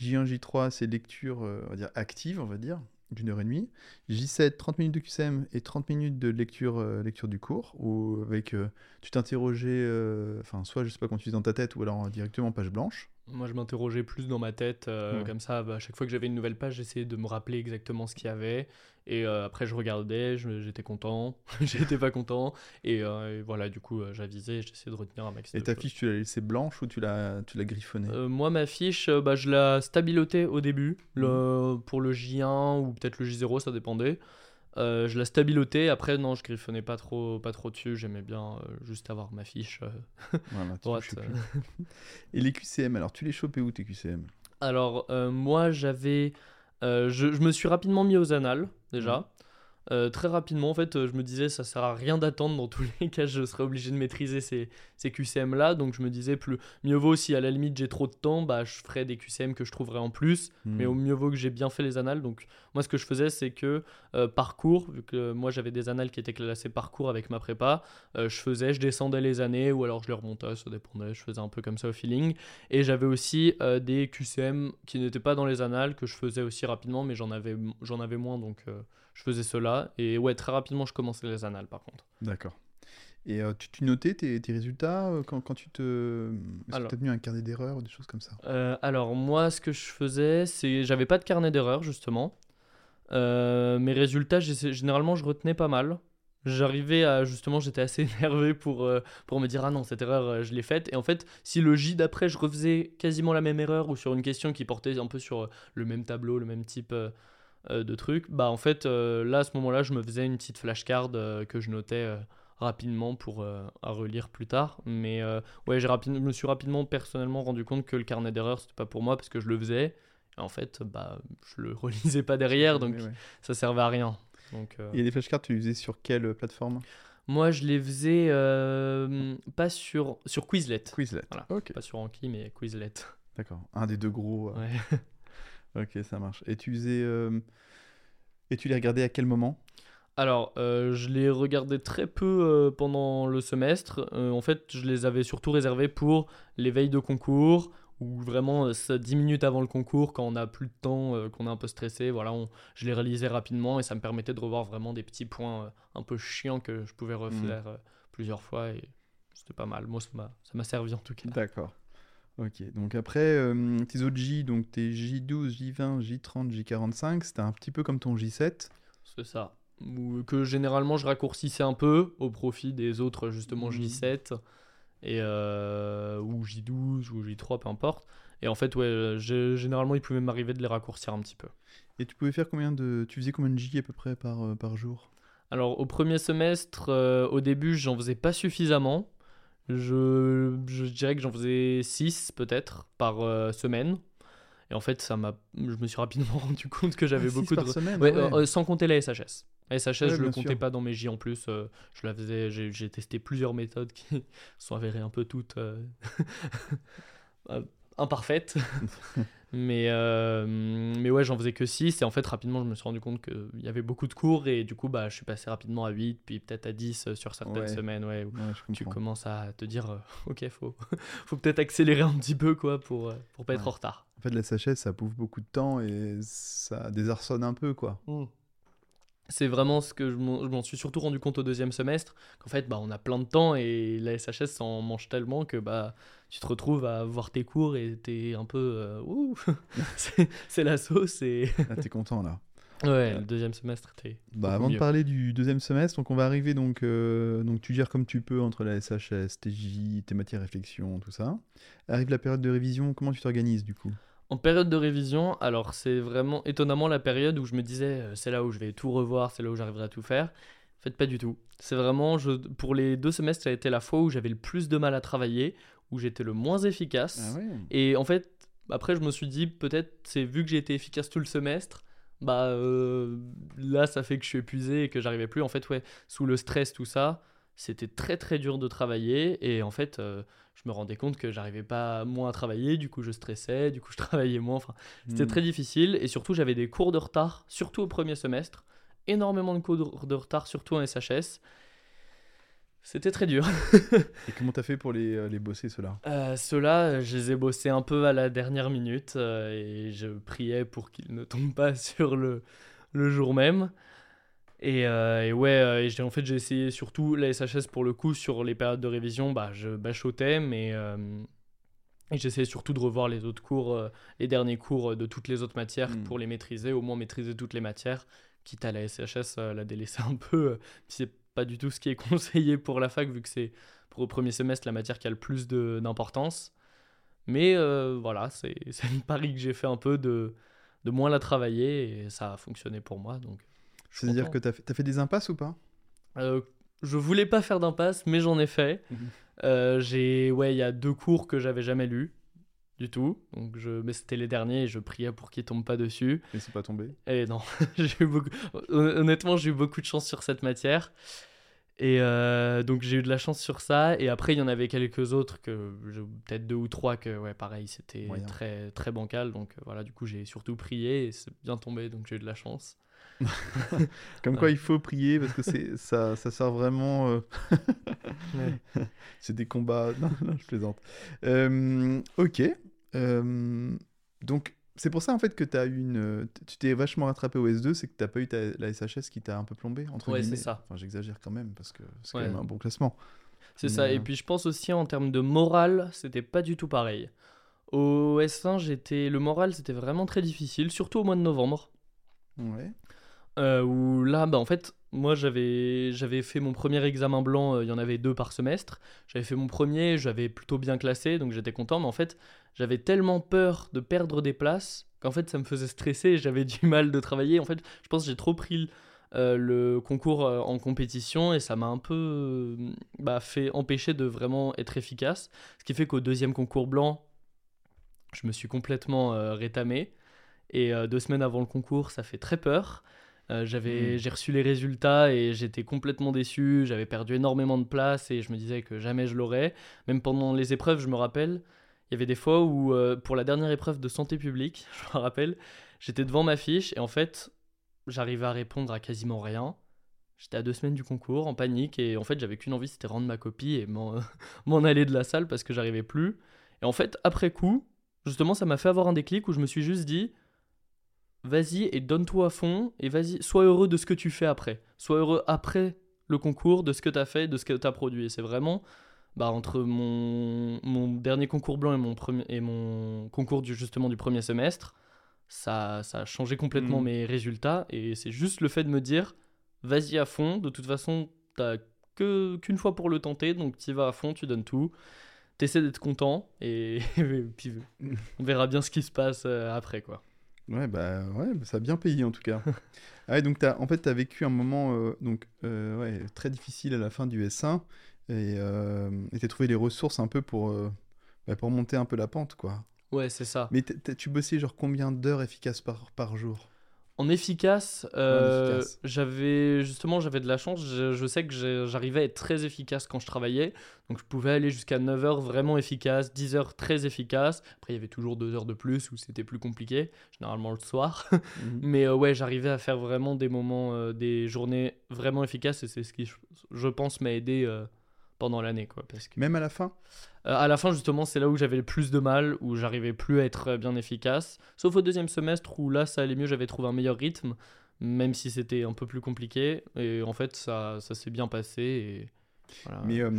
J1, J3, c'est lecture, euh, on va dire, active, on va dire, d'une heure et demie. J7, 30 minutes de QCM et 30 minutes de lecture, lecture du cours. Où avec, tu t'interrogeais, enfin, soit je sais pas quand tu dis dans ta tête, ou alors directement page blanche. Moi, je m'interrogeais plus dans ma tête, euh, Ouais. comme ça, bah, à chaque fois que j'avais une nouvelle page, j'essayais de me rappeler exactement ce qu'il y avait. Et euh, après, je regardais, j'étais content, *laughs* j'étais pas content. Et, euh, et voilà, du coup, j'avisais, j'essayais de retenir un maximum. Et ta fiche, tu l'as laissée blanche ou tu l'as griffonnée? Moi, ma fiche, bah, je la stabilotais au début, le, pour le J1 ou peut-être le J0, ça dépendait. Euh, je la stabilotais, après, non, je griffonnais pas trop, pas trop dessus, j'aimais bien euh, juste avoir ma fiche euh, Voilà, *laughs* droite. *laughs* Et les QCM, alors tu les chopais où tes QCM Alors, moi, j'avais. je, je me suis rapidement mis aux annales, déjà. Euh, très rapidement, en fait, euh, je me disais, ça sert à rien d'attendre. Dans tous *laughs* les cas, je serais obligé de maîtriser ces, ces QCM-là. Donc, je me disais, plus mieux vaut si à la limite j'ai trop de temps, bah, je ferais des QCM que je trouverais en plus. Mais Hmm. au mieux vaut que j'ai bien fait les annales. Donc, moi, ce que je faisais, c'est que euh, parcours, vu que moi j'avais des annales qui étaient classées parcours avec ma prépa, je faisais, je descendais les années ou alors je les remontais, ça dépendait. Je faisais un peu comme ça au feeling. Et j'avais aussi des QCM qui n'étaient pas dans les annales que je faisais aussi rapidement, mais j'en avais, j'en avais moins donc je faisais cela. Et ouais, très rapidement, je commençais les annales par contre. D'accord. Et euh, tu, tu notais tes, tes résultats euh, quand, quand tu te. Est-ce que tu as tenu un carnet d'erreurs ou des choses comme ça? Euh, alors moi, ce que je faisais, c'est j'avais pas de carnet d'erreurs justement. Mes résultats, généralement, je retenais pas mal. J'arrivais à justement, j'étais assez *laughs* énervé pour pour me dire ah non cette erreur je l'ai faite et en fait si le J d'après je refaisais quasiment la même erreur ou sur une question qui portait un peu sur le même tableau le même type de truc bah en fait euh, là à ce moment-là je me faisais une petite flashcard euh, que je notais euh, rapidement pour euh, à relire plus tard mais euh, ouais j'ai rapide- je me suis rapidement personnellement rendu compte que le carnet d'erreurs c'était pas pour moi parce que je le faisais et en fait bah je le *laughs* relisais pas derrière donc ouais. ça servait à rien donc euh, Et les flashcards, tu les faisais sur quelle plateforme? Moi je les faisais euh, pas sur sur Quizlet Quizlet. Voilà. Ok, pas sur Anki mais Quizlet d'accord. Un des deux gros. euh, ouais. *laughs* Ok, ça marche. Et tu faisais. euh, Et tu les regardais à quel moment? Alors, euh, je les regardais très peu euh, pendant le semestre. Euh, en fait, je les avais surtout réservés pour les veilles de concours ou vraiment euh, ça, 10 minutes avant le concours, quand on a plus de temps, qu'on est un peu stressé. Voilà, on- je les réalisais rapidement et ça me permettait de revoir vraiment des petits points un peu chiants que je pouvais refaire euh, plusieurs fois et c'était pas mal. Moi, ça m'a servi en tout cas. D'accord. Ok, donc après, euh, tes autres J, donc tes J12, J20, J30, J45, c'était un petit peu comme ton J7. C'est ça. Ou que généralement je raccourcissais un peu au profit des autres, justement Mhm. J7 et, euh, ou J12 ou J3, peu importe. Et en fait, ouais, généralement il pouvait m'arriver de les raccourcir un petit peu. Et tu pouvais faire combien de. Tu faisais combien de J à peu près par, euh, par jour? Alors au premier semestre, euh, au début, j'en faisais pas suffisamment. Je, je dirais que j'en faisais 6 peut-être par euh, semaine. Et en fait, ça m'a, je me suis rapidement *laughs* rendu compte que j'avais Ah, beaucoup de semaine Ouais, ouais. euh, euh, sans compter la SHS. La SHS, Ouais, je le comptais sûr. pas dans mes J en plus. euh, je la faisais, j'ai, j'ai testé plusieurs méthodes qui *laughs* sont avérées un peu toutes *laughs* imparfaites. *laughs* mais, euh, mais ouais, j'en faisais que 6. Et en fait, rapidement, je me suis rendu compte qu'il y avait beaucoup de cours. Et du coup, bah, je suis passé rapidement à 8, puis peut-être à 10 euh, sur certaines Ouais. semaines. Ouais, où Ouais, tu commences à te dire, euh, ok, faut, *laughs* faut peut-être accélérer un petit peu quoi, pour, pour pas être en retard. En fait, la SHS, ça bouffe beaucoup de temps et ça désarçonne un peu, quoi. C'est vraiment ce que je m'en suis surtout rendu compte au deuxième semestre, qu'en fait, bah, on a plein de temps et la SHS s'en mange tellement que bah, tu te retrouves à voir tes cours et t'es un peu... euh, ouh, *laughs* c'est la sauce et... Là, *laughs* t'es content, là. Ouais, le deuxième semestre, t'es... Bah, avant de parler du deuxième semestre, donc on va arriver donc euh, donc tu gères comme tu peux entre la SHS, tes J, tes matières réflexion, tout ça. Arrive la période de révision, comment tu t'organises du coup? En période de révision, alors c'est vraiment étonnamment la période où je me disais euh, c'est là où je vais tout revoir, c'est là où j'arriverai à tout faire. En fait, pas du tout. C'est vraiment, je, pour les deux semestres, ça a été la fois où j'avais le plus de mal à travailler, où j'étais le moins efficace. ouais. Et en fait, après, je me suis dit, peut-être, c'est vu que j'ai été efficace tout le semestre, bah euh, là, ça fait que je suis épuisé et que j'arrivais plus. En fait, ouais, sous le stress, tout ça, c'était très très dur de travailler. Et en fait, euh, je me rendais compte que j'arrivais pas moins à travailler. Du coup, je stressais, du coup, je *laughs* travaillais moins. Enfin, c'était Hmm. très difficile. Et surtout, j'avais des cours de retard, surtout au premier semestre. Énormément de cours de retard, surtout en SHS. C'était très dur. Et comment t'as fait pour les, euh, les bosser ceux-là? Euh, Ceux-là, je les ai bossés un peu à la dernière minute euh, et je priais pour qu'ils ne tombent pas *laughs* sur le, le jour même. Et, euh, et ouais, euh, et en fait, j'ai essayé surtout la SHS pour le coup sur les périodes de révision. Bah, je bachotais, mais. euh, j'essayais surtout de revoir les autres cours, euh, les derniers cours de toutes les autres matières Mm. pour les maîtriser, au moins maîtriser toutes les matières, quitte à la SHS la délaisser un peu. c'est pas du tout ce qui est *laughs* conseillé pour la fac, vu que c'est pour le premier semestre la matière qui a le plus d'importance. Mais voilà, c'est *laughs* le pari que j'ai fait un peu de, de moins la travailler et ça a fonctionné pour moi. Donc, C'est-à-dire que tu as fait, t'as fait des impasses ou pas Euh, je voulais pas faire d'impasse, mais j'en ai fait. Mhm. Euh, j'ai, ouais, il y a deux cours que j'avais jamais lus du tout. Donc je, mais c'était les derniers et je priais pour qu'ils tombent pas dessus. Et c'est pas tombé. Et non, *laughs* eu beaucoup. hon- Honnêtement, j'ai eu beaucoup de chance sur cette matière. Et euh, donc j'ai eu de la chance sur ça. Et après, il y en avait quelques autres que peut-être deux ou trois que, ouais, pareil, c'était très très bancal. Donc voilà, du coup, j'ai surtout prié et c'est bien tombé. Donc j'ai eu de la chance. *laughs* Comme quoi, il faut prier parce que c'est ça, ça sert vraiment. euh, *laughs* c'est des combats. Non, non, je plaisante. Euh, ok. Euh, donc, c'est pour ça en fait que tu as eu une. Tu t'es vachement rattrapé au S2, c'est que tu pas eu ta- la SHS qui t'a un peu plombé, entre Ouais, c'est ça. Enfin, j'exagère quand même parce que c'est quand même un bon classement. C'est Mais, ça. Et puis je pense aussi en termes de morale, c'était pas du tout pareil. Au S1, j'étais le moral, c'était vraiment très difficile, surtout au mois de novembre. Ouais. Euh, où là, bah, en fait, moi j'avais fait mon premier examen blanc, euh, il y en avait deux par semestre. J'avais fait mon premier, j'avais plutôt bien classé, donc j'étais content. Mais en fait, j'avais tellement peur de perdre des places qu'en fait ça me faisait stresser j'avais *laughs* du mal de travailler. En fait, je pense que j'ai trop pris euh, le concours euh, en compétition et ça m'a un peu bah, fait empêcher de vraiment être efficace. Ce qui fait qu'au deuxième concours blanc, je me suis complètement rétamé. Et deux semaines avant le concours, ça fait très peur. Euh, j'avais, Mm. J'ai reçu les résultats et j'étais complètement déçu. J'avais perdu énormément de place et je me disais que jamais je l'aurais. Même pendant les épreuves, je me rappelle, il y avait des fois où, euh, pour la dernière épreuve de santé publique, *laughs* je me rappelle, j'étais devant ma fiche et en fait, j'arrivais à répondre à quasiment rien. J'étais à deux semaines du concours en panique et en fait, j'avais qu'une envie, c'était rendre ma copie et m'en, *laughs* m'en aller de la salle parce que j'arrivais plus. Et en fait, après coup, justement, ça m'a fait avoir un déclic où je me suis juste dit vas-y et donne-toi à fond et vas-y, sois heureux de ce que tu fais après. Sois heureux après le concours, de ce que tu as fait, de ce que tu as produit. Et c'est vraiment bah, entre mon, mon dernier concours blanc et mon, premier, et mon concours du, justement du premier semestre, ça, ça a changé complètement Mhm. mes résultats. Et c'est juste le fait de me dire vas-y à fond, de toute façon, t'as que qu'une fois pour le tenter, donc tu vas à fond, tu donnes tout. T'essaies d'être content et, *laughs* et puis on verra bien ce qui se passe euh, après quoi. Ouais, bah ouais, bah, ça a bien payé en tout cas. *laughs* ah ouais, donc as, en fait, tu as vécu un moment euh, donc, euh, ouais, très difficile à la fin du S1 et euh, tu as trouvé les ressources un peu pour, euh, bah, pour monter un peu la pente, quoi. Ouais, c'est ça. Mais tu bossais genre combien d'heures efficaces par, par jour? En efficace, euh, efficace. j'avais justement j'avais de la chance. Je, je sais que j'arrivais à être très efficace quand je travaillais. Donc je pouvais aller jusqu'à 9 heures vraiment efficace, 10 heures très efficace. Après il y avait toujours 2 heures de plus où c'était plus compliqué, généralement le soir. *laughs* Mais euh, ouais, j'arrivais à faire vraiment des moments, euh, des journées vraiment efficaces et c'est ce qui, je, pense, m'a aidé pendant l'année. quoi. Parce que, Même à la fin? Euh, à la fin, justement, c'est là où j'avais le plus de mal, où j'arrivais plus à être bien efficace. Sauf au deuxième semestre où là, ça allait mieux, j'avais trouvé un meilleur rythme, même si c'était un peu plus compliqué. Et en fait, ça, ça s'est bien passé. Et voilà, mais, euh,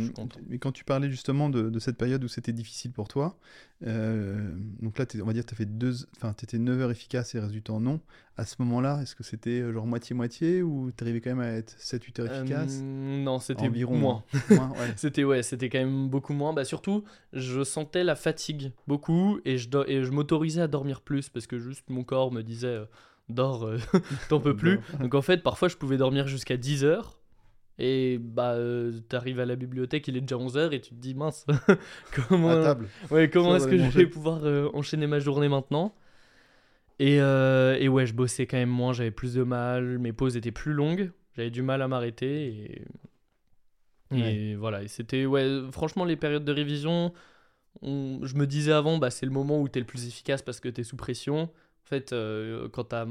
mais quand tu parlais justement de, de cette période où c'était difficile pour toi, euh, donc là, on va dire que tu fait deux, enfin, étais 9 heures efficaces et temps non. À ce moment-là, est-ce que c'était euh, genre moitié-moitié ou tu arrivais quand même à être 7-8 heures efficaces Euh, non, c'était Environ, moins. Moins, ouais. *laughs* C'était ouais, c'était quand même beaucoup moins. Bah surtout, je sentais la fatigue beaucoup et je, et je m'autorisais à dormir plus parce que juste mon corps me disait dors, *laughs* t'en peux *laughs* plus. Donc en fait, parfois je pouvais dormir jusqu'à 10 heures. Et bah, euh, t'arrives à la bibliothèque, il est déjà 11 heures et tu te dis mince, *laughs* comment, À table. ouais, comment est-ce que je vais pouvoir euh, enchaîner ma journée maintenant? Et, euh, et ouais, je bossais quand même moins, j'avais plus de mal, mes pauses étaient plus longues, j'avais du mal à m'arrêter et, et voilà. Et c'était, ouais, franchement, les périodes de révision, on- je me disais avant, bah, c'est le moment où t'es le plus efficace parce que t'es sous pression. En fait, euh, quand t'as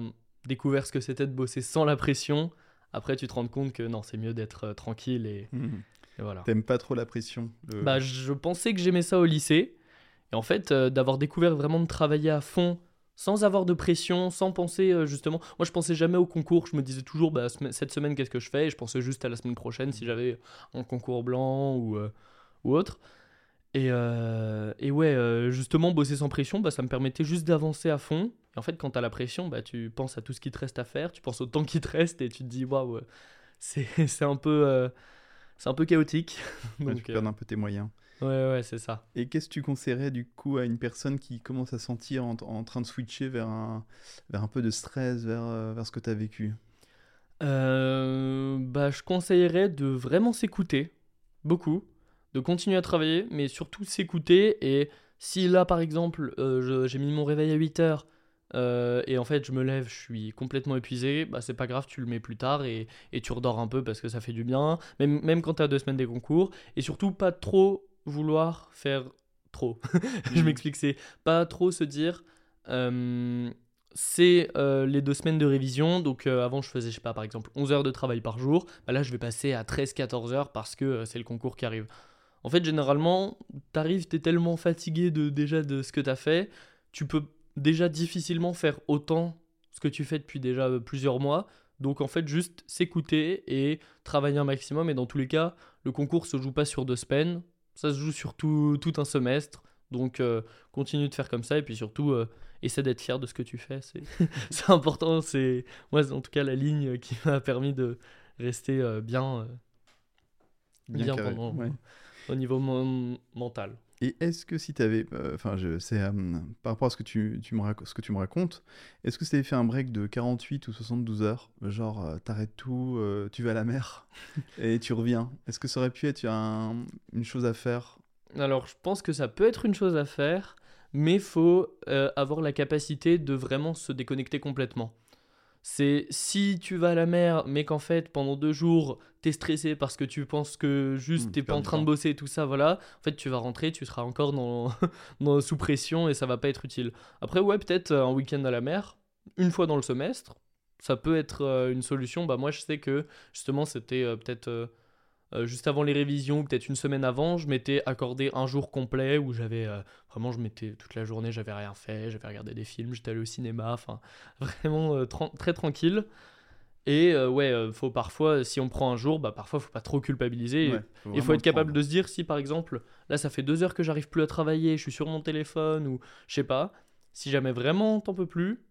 découvert ce que c'était de bosser sans la pression, après tu te rends compte que non, c'est mieux d'être euh, tranquille et, Mhm. et voilà. T'aimes pas trop la pression le- Bah, je pensais que j'aimais ça au lycée. Et en fait, euh, d'avoir découvert vraiment de travailler à fond, sans avoir de pression, sans penser euh, justement. Moi, je pensais jamais au concours. Je me disais toujours, bah, cette semaine, qu'est-ce que je fais? Et je pensais juste à la semaine prochaine si j'avais un concours blanc ou, euh, ou autre. Et, euh, et ouais, euh, justement, bosser sans pression, bah, ça me permettait juste d'avancer à fond. Et en fait, quand tu as la pression, bah, tu penses à tout ce qui te reste à faire, tu penses au temps qui te reste et tu te dis, waouh, *laughs* c'est un, peu, euh, c'est un peu chaotique. *laughs* Donc, tu perds un peu tes moyens. Ouais, ouais, c'est ça. Et qu'est-ce que tu conseillerais du coup à une personne qui commence à sentir en, en train de switcher vers un, vers un peu de stress, vers, vers ce que tu as vécu bah, Je conseillerais de vraiment s'écouter, beaucoup de continuer à travailler, mais surtout s'écouter. Et si là, par exemple, euh, j'ai mis mon réveil à 8 heures euh, et en fait je me lève, je suis complètement épuisé, bah c'est pas grave, tu le mets plus tard et, et, tu redors un peu parce que ça fait du bien, même, même quand tu as deux semaines des concours. Et surtout, pas trop vouloir faire trop. *laughs* je mmh. m'explique, c'est pas trop se dire. Euh, c'est les deux semaines de révision. Donc avant, je faisais, je sais pas, par exemple, 11 heures de travail par jour. Bah, là, je vais passer à 13-14 heures parce que c'est le concours qui arrive. En fait, généralement, t'arrives, t'es tellement fatigué de, déjà de ce que t'as fait, tu peux déjà difficilement faire autant ce que tu fais depuis déjà euh, plusieurs mois. Donc en fait, juste s'écouter et travailler un maximum. Et dans tous les cas, le concours se joue pas sur deux semaines, ça se joue sur tout, un semestre. Donc euh, continue de faire comme ça et puis surtout euh, essaie d'être fier de ce que tu fais. C'est *laughs* important. C'est moi en tout cas la ligne qui m'a permis de rester bien, bien, pendant au niveau mental. Et est-ce que si tu avais, euh, enfin, je sais, euh, par rapport à ce que tu, tu me, ce que tu me racontes, est-ce que si tu avais fait un break de 48 ou 72 heures, genre euh, t'arrêtes tout, tu vas à la mer *laughs* et tu reviens, est-ce que ça aurait pu être une chose à faire? Alors, je pense que ça peut être une chose à faire, mais faut avoir la capacité de vraiment se déconnecter complètement. C'est si tu vas à la mer, mais qu'en fait, pendant deux jours, t'es stressé parce que tu penses que juste mmh, t'es pas en train de bosser et tout ça, voilà. En fait, tu vas rentrer, tu seras encore dans, *laughs* sous pression et ça va pas être utile. Après, ouais, peut-être un week-end à la mer, une fois dans le semestre, ça peut être euh, une solution. Bah, moi, je sais que justement, c'était euh, peut-être. Euh, juste avant les révisions, peut-être une semaine avant, je m'étais accordé un jour complet où j'avais euh, vraiment, je m'étais toute la journée, j'avais rien fait, j'avais regardé des films, j'étais allé au cinéma, enfin *laughs* vraiment euh, très tranquille. Et ouais, faut parfois, si on prend un jour, bah parfois faut pas trop culpabiliser. Il faut, être capable de se dire si par exemple, là ça fait deux heures que j'arrive plus à travailler, je suis sur mon téléphone ou je sais pas. Si jamais vraiment t'en peux plus,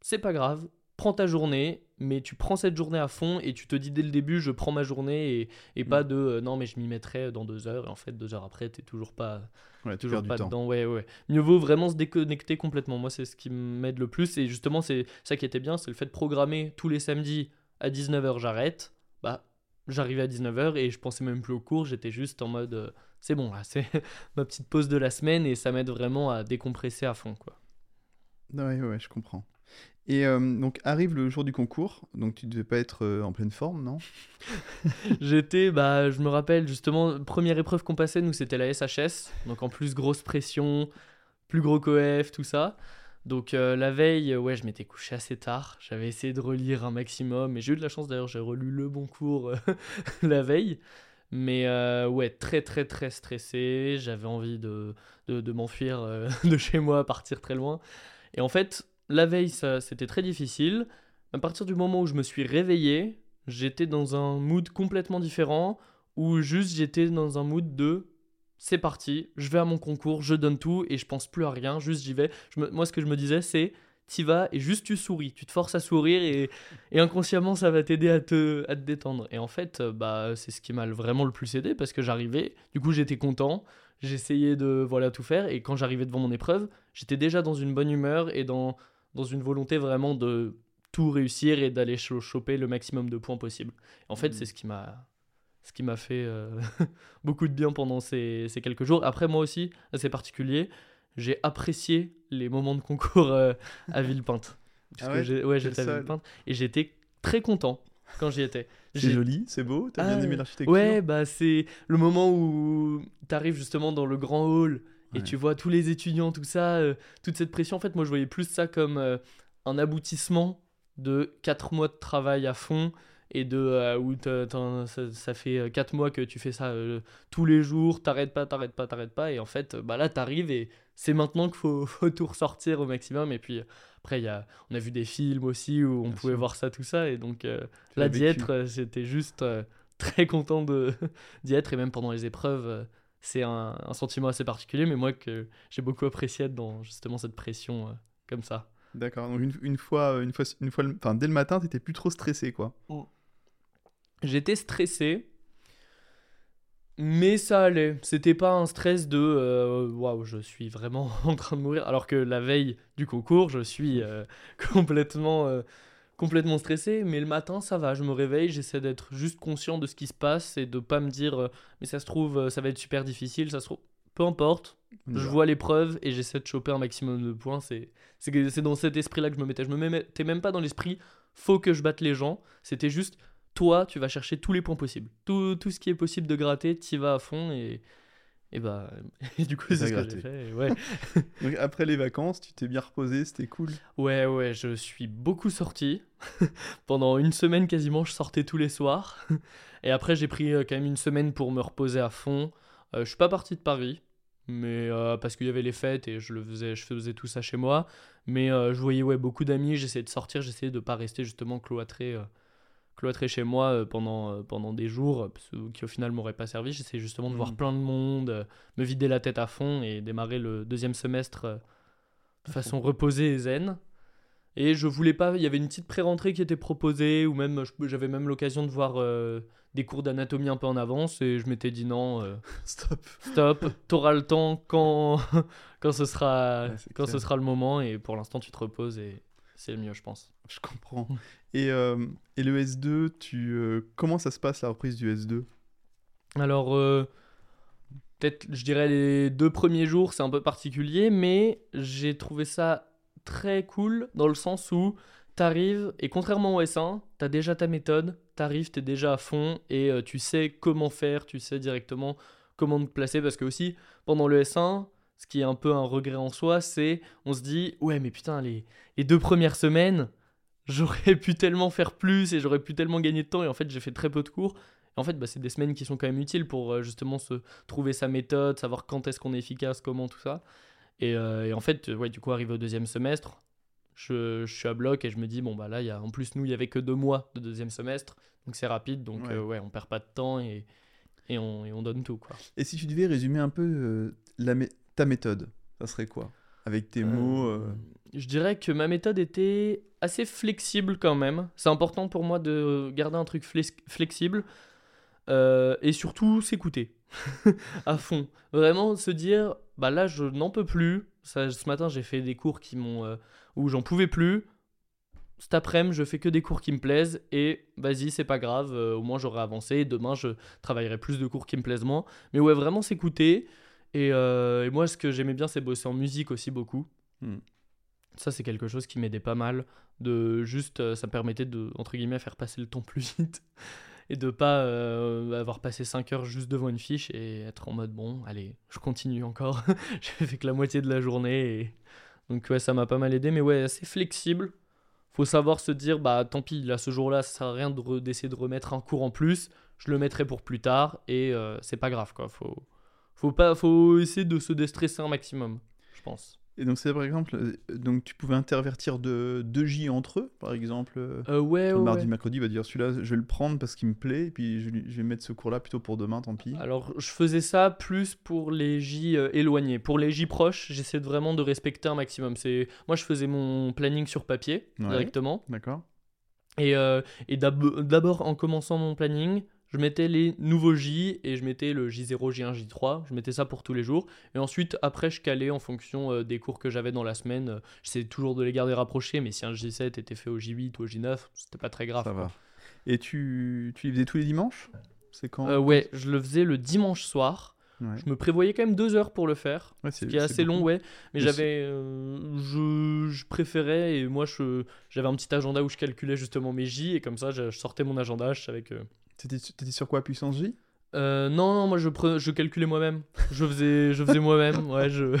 c'est pas grave, prends ta journée, mais tu prends cette journée à fond et tu te dis dès le début, je prends ma journée et, et pas mm. de euh, non, mais je m'y mettrai dans deux heures. Et en fait, deux heures après, t'es toujours pas, toujours pas dedans. Ouais, ouais. Mieux vaut vraiment se déconnecter complètement. Moi, c'est ce qui m'aide le plus. Et justement, c'est ça qui était bien, c'est le fait de programmer tous les samedis à 19h, j'arrête. Bah, j'arrivais à 19h et je pensais même plus au cours. J'étais juste en mode euh, c'est bon, là, *laughs* c'est ma petite pause de la semaine et ça m'aide vraiment à décompresser à fond, quoi. Ouais, ouais, je comprends. Et euh, donc arrive le jour du concours, donc tu devais pas être euh, en pleine forme, non? *laughs* J'étais, bah, je me rappelle justement, première épreuve qu'on passait, nous c'était la SHS, donc en plus grosse pression, plus gros coef, tout ça. Donc euh, la veille, ouais, je m'étais couché assez tard, j'avais essayé de relire un maximum, et j'ai eu de la chance d'ailleurs, j'ai relu le bon cours *laughs* la veille. Mais ouais, très très très stressé, j'avais envie de, de m'enfuir *laughs* de chez moi, partir très loin. Et en fait, la veille, ça, c'était très difficile. À partir du moment où je me suis réveillé, j'étais dans un mood complètement différent, où juste j'étais dans un mood de c'est parti, je vais à mon concours, je donne tout et je pense plus à rien, juste j'y vais. moi, ce que je me disais, c'est t'y vas et juste tu souris, tu te forces à sourire et, inconsciemment ça va t'aider à te, détendre. Et en fait, bah, c'est ce qui m'a vraiment le plus aidé parce que j'arrivais, du coup j'étais content, j'essayais de tout faire et quand j'arrivais devant mon épreuve, j'étais déjà dans une bonne humeur et dans, dans une volonté vraiment de tout réussir et d'aller choper le maximum de points possible. En fait, mm. c'est ce qui m'a ce qui m'a fait euh, *laughs* beaucoup de bien pendant ces, ces, quelques jours. Après, moi aussi, assez particulier, j'ai apprécié les moments de concours euh, à *laughs* Villepinte. ah ouais, ouais j'étais à Villepinte et j'étais très content quand j'y étais. C'est joli, c'est beau, t'as bien ah, aimé l'architecture? Ouais, bah c'est le moment où t'arrives justement dans le grand hall et tu vois tous les étudiants, tout ça, euh, toute cette pression. En fait, moi, je voyais plus ça comme euh, un aboutissement de 4 mois de travail à fond et de euh, où ça, fait 4 mois que tu fais ça tous les jours, t'arrêtes pas, t'arrêtes pas, t'arrêtes pas. Et en fait, bah là, t'arrives et c'est maintenant qu'il faut, *laughs* faut, tout ressortir au maximum. Et puis après, y a, on a vu des films aussi où on pouvait voir ça, tout ça. Et donc là, d'y être, j'étais juste *laughs* très content d'y être. Et même pendant les épreuves c'est un, un sentiment assez particulier, mais moi que j'ai beaucoup apprécié dans justement cette pression euh, comme ça. D'accord. Donc une, une fois, une fois, une fois, enfin dès le matin, t'étais plus trop stressé, quoi. J'étais stressé, mais ça allait. C'était pas un stress de euh, waouh, je suis vraiment *laughs* en train de mourir. Alors que la veille du concours, je suis euh, *laughs* complètement, euh, complètement stressé. Mais le matin, ça va. Je me réveille, j'essaie d'être juste conscient de ce qui se passe et de pas me dire euh, mais ça se trouve, euh, ça va être super difficile. Ça se trouve, peu importe. Je vois l'épreuve et j'essaie de choper un maximum de points. C'est c'est que- c'est dans cet esprit-là que je me mettais. Je me mettais même pas dans l'esprit faut que je batte les gens. C'était juste toi, tu vas chercher tous les points possibles. Tout, tout ce qui est possible de gratter, tu vas à fond et. Et bah. *laughs* Et du coup, c'est ce que gratté. j'ai fait. Ouais. *laughs* Donc après les vacances, tu t'es bien reposé, c'était cool. ouais, ouais, je suis beaucoup sorti. *laughs* Pendant une semaine quasiment, je sortais tous les soirs. Et après, j'ai pris euh, quand même une semaine pour me reposer à fond. Euh, je suis pas parti de Paris. Mais euh, parce qu'il y avait les fêtes et je le faisais, je faisais tout ça chez moi. Mais euh, je voyais ouais, beaucoup d'amis, j'essayais de sortir, j'essayais de pas rester justement cloîtré, cloîtré chez moi euh, pendant, euh, pendant des jours, euh, qui au final m'auraient pas servi. J'essayais justement de voir Mhm. plein de monde, me vider la tête à fond et démarrer le deuxième semestre de façon reposée et zen. Et je voulais pas, il y avait une petite pré-rentrée qui était proposée, ou même j'avais même l'occasion de voir euh, des cours d'anatomie un peu en avance, et je m'étais dit non. euh, *laughs* Stop. Stop, t'auras le temps quand, *laughs* quand, ce sera, Ouais, quand ce sera le moment et pour l'instant tu te reposes et c'est le mieux je pense. Je comprends. *laughs* Et, euh, et le S2, tu, euh, comment ça se passe la reprise du S2 Alors euh, peut-être je dirais les deux premiers jours c'est un peu particulier mais j'ai trouvé ça très cool dans le sens où t'arrives et contrairement au S1 t'as déjà ta méthode, t'arrives t'es déjà à fond et tu sais comment faire, tu sais directement comment te placer parce que aussi pendant le S1 ce qui est un peu un regret en soi, c'est on se dit ouais mais putain les, les deux premières semaines *laughs* j'aurais pu tellement faire plus et j'aurais pu tellement gagner de temps et en fait j'ai fait très peu de cours. Et en fait bah, c'est des semaines qui sont quand même utiles pour euh, justement se trouver sa méthode, savoir quand est-ce qu'on est efficace, comment tout ça. Et, euh, et en fait ouais du coup arrivé au deuxième semestre, je, je suis à bloc et je me dis bon bah là y a en plus nous il y avait que deux mois de deuxième semestre donc c'est rapide donc Ouais. euh, ouais on perd pas de temps et, et, on, et on donne tout quoi. Et si tu devais résumer un peu euh, la mé- ta méthode, ça serait quoi? Avec tes mots euh, Je dirais que ma méthode était assez flexible quand même. C'est important pour moi de garder un truc flex- flexible euh, et surtout s'écouter *laughs* à fond. Vraiment se dire, bah là je n'en peux plus. Ça, ce matin j'ai fait des cours qui m'ont euh, où j'en pouvais plus. Cet après-midi je fais que des cours qui me plaisent et vas-y c'est pas grave. euh, au moins j'aurai avancé. Demain je travaillerai plus de cours qui me plaisent moins. Mais ouais vraiment s'écouter. Et, euh, et moi, ce que j'aimais bien, c'est bosser en musique aussi beaucoup. Hmm. Ça, c'est quelque chose qui m'aidait pas mal. De juste, euh, ça me permettait de, entre guillemets, faire passer le temps *laughs* plus vite. Et de pas euh, avoir passé 5 heures juste devant une fiche et être en mode bon, allez, je continue encore. *laughs* J'ai fait que la moitié de la journée. Et... Donc, ouais, ça m'a pas mal aidé. Mais ouais, assez flexible. Faut savoir se dire, bah tant pis, là, ce jour-là, ça sert à rien de re- d'essayer de remettre un cours en plus. Je le mettrai pour plus tard. Et euh, c'est pas grave, quoi. Faut, faut, pas, faut essayer de se déstresser un maximum, je pense. Et donc c'est par exemple, euh, donc tu pouvais intervertir de deux J entre eux, par exemple. euh, Euh, ouais, le ouais, mardi, ouais. mercredi, va dire celui-là, je vais le prendre parce qu'il me plaît, et puis je, vais mettre ce cours-là plutôt pour demain, tant pis. Alors, je faisais ça plus pour les J euh, éloignés. Pour les J proches, j'essaie vraiment de respecter un maximum. C'est Moi, je faisais mon planning sur papier directement. D'accord Et, euh, et d'ab- d'abord, en commençant mon planning, je mettais les nouveaux J et je mettais le J0, J1, J3. Je mettais ça pour tous les jours. Et ensuite, après, je calais en fonction euh, des cours que j'avais dans la semaine. Euh, J'essayais toujours de les garder rapprochés, mais si un J7 était fait au J8 ou au J9, c'était pas très grave. Ça va. Et tu, tu les faisais tous les dimanches? C'est quand? Euh, ouais, je le faisais le dimanche soir. Ouais. Je me prévoyais quand même deux heures pour le faire. Ouais, Ce qui est assez long, ouais. Mais Mais j'avais. euh, je, je préférais, et moi, je, j'avais un petit agenda où je calculais justement mes J, et comme ça, je, je sortais mon agenda, je savais que. T'étais t'étais sur quoi, puissance J? Euh, non, non, moi, je, pre- je calculais moi-même. *laughs* Je faisais, je faisais moi-même, ouais. Je...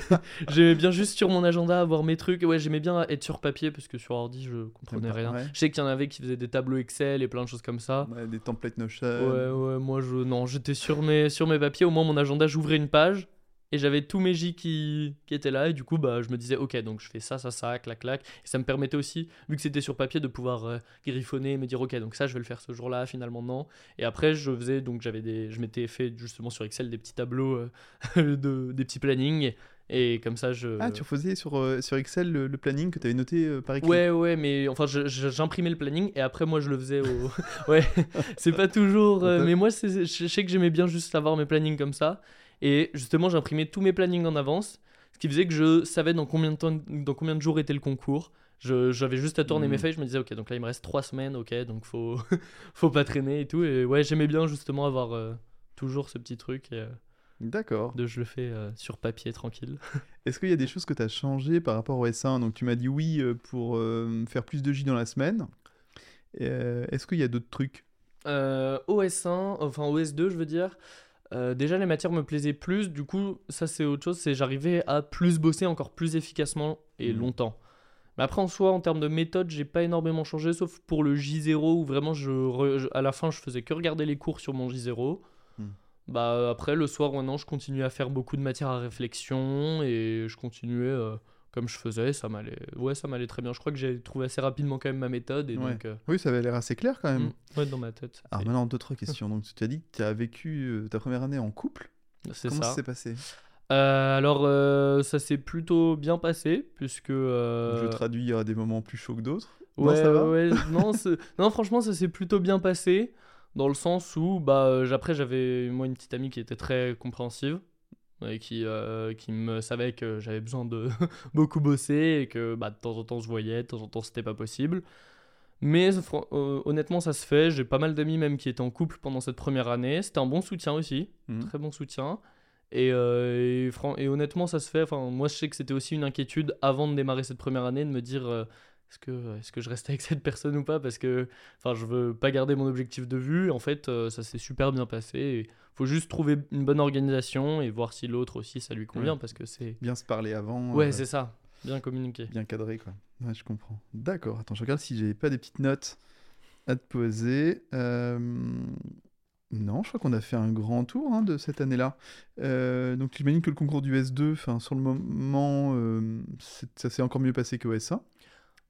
*laughs* j'aimais bien juste sur mon agenda avoir mes trucs. Ouais, j'aimais bien être sur papier, parce que sur ordi, je comprenais pas, rien. ouais. Je sais qu'il y en avait qui faisaient des tableaux Excel et plein de choses comme ça. Ouais, Des templates Notion. Ouais, ouais, moi je non, j'étais sur mes sur mes papiers, au moins mon agenda, j'ouvrais une page et j'avais tous mes J qui, qui étaient là et du coup bah je me disais ok donc je fais ça ça ça clac clac et ça me permettait aussi vu que c'était sur papier de pouvoir euh, griffonner et me dire ok donc ça je vais le faire ce jour-là finalement non et après je faisais donc j'avais des je m'étais fait justement sur Excel des petits tableaux euh, *laughs* de des petits plannings et comme ça je Ah, tu faisais sur, euh, sur Excel le, le planning que tu avais noté euh, par écrit Ouais, ouais, mais enfin, j'imprimais le planning et après, moi, je le faisais au. *laughs* ouais, *laughs* c'est pas toujours. euh, mais moi, je sais que j'aimais bien juste avoir mes plannings comme ça. Et justement, j'imprimais tous mes plannings en avance, ce qui faisait que je savais dans combien de, temps, dans combien de jours était le concours. J'avais juste à tourner mes feuilles, je me disais, ok, donc là, il me reste trois semaines, ok, donc faut, *laughs* faut pas traîner et tout. Et ouais, j'aimais bien justement avoir euh, toujours ce petit truc et, euh, D'accord. de je le fais euh, sur papier tranquille. *laughs* Est-ce qu'il y a des choses que tu as changées par rapport au S1 Donc tu m'as dit oui pour faire plus de J dans la semaine. Est-ce qu'il y a d'autres trucs? Euh, OS1, enfin OS2, je veux dire. Euh, déjà, les matières me plaisaient plus. Du coup, ça, c'est autre chose. C'est j'arrivais à plus bosser encore plus efficacement et Mhm. longtemps. Mais après, en soi, en termes de méthode, j'ai pas énormément changé, sauf pour le J0 où vraiment, je, re- je- à la fin, je faisais que regarder les cours sur mon J0. Mhm. Bah, après, le soir, maintenant, je continuais à faire beaucoup de matière à réflexion et je continuais euh, comme je faisais. Ça m'allait, ouais, ça m'allait très bien. Je crois que j'ai trouvé assez rapidement quand même ma méthode et Ouais. donc, euh, Oui, ça avait l'air assez clair quand même. mm, ouais, dans ma tête. Alors c'est- maintenant, deux, trois questions. Donc tu as dit que tu as vécu euh, ta première année en couple. C'est Comment ça ça. s'est passé? Euh, alors, euh, ça s'est plutôt bien passé, puisque... Je traduis à des moments plus chauds que d'autres. Non, ouais, ça va? ouais, non, franchement, ça s'est plutôt bien passé, dans le sens où, bah, après, j'avais, moi, une petite amie qui était très compréhensive, et qui, euh, qui me savait que j'avais besoin de *laughs* beaucoup bosser, et que, bah, de temps en temps, je voyais, de temps en temps, c'était pas possible. Mais euh, honnêtement, ça se fait. J'ai pas mal d'amis même qui étaient en couple pendant cette première année. C'était un bon soutien aussi Mhm. très bon soutien. Et, euh, et, et honnêtement, ça se fait. Enfin, moi, je sais que c'était aussi une inquiétude avant de démarrer cette première année de me dire euh, est-ce que, que je reste avec cette personne ou pas Parce que enfin, je veux pas garder mon objectif de vue. En fait, euh, ça s'est super bien passé. Il faut juste trouver une bonne organisation et voir si l'autre aussi ça lui convient. Ouais. Parce que c'est. Bien se parler avant. Ouais, euh, c'est ça. Bien communiquer. bien cadré quoi. Ouais, je comprends. D'accord. Attends, je regarde si j'ai pas des petites notes à te poser. Euh, Non, je crois qu'on a fait un grand tour hein, de cette année-là. Euh, donc, j'imagine que le concours du S2, enfin, sur le moment, euh, ça s'est encore mieux passé qu'au S1.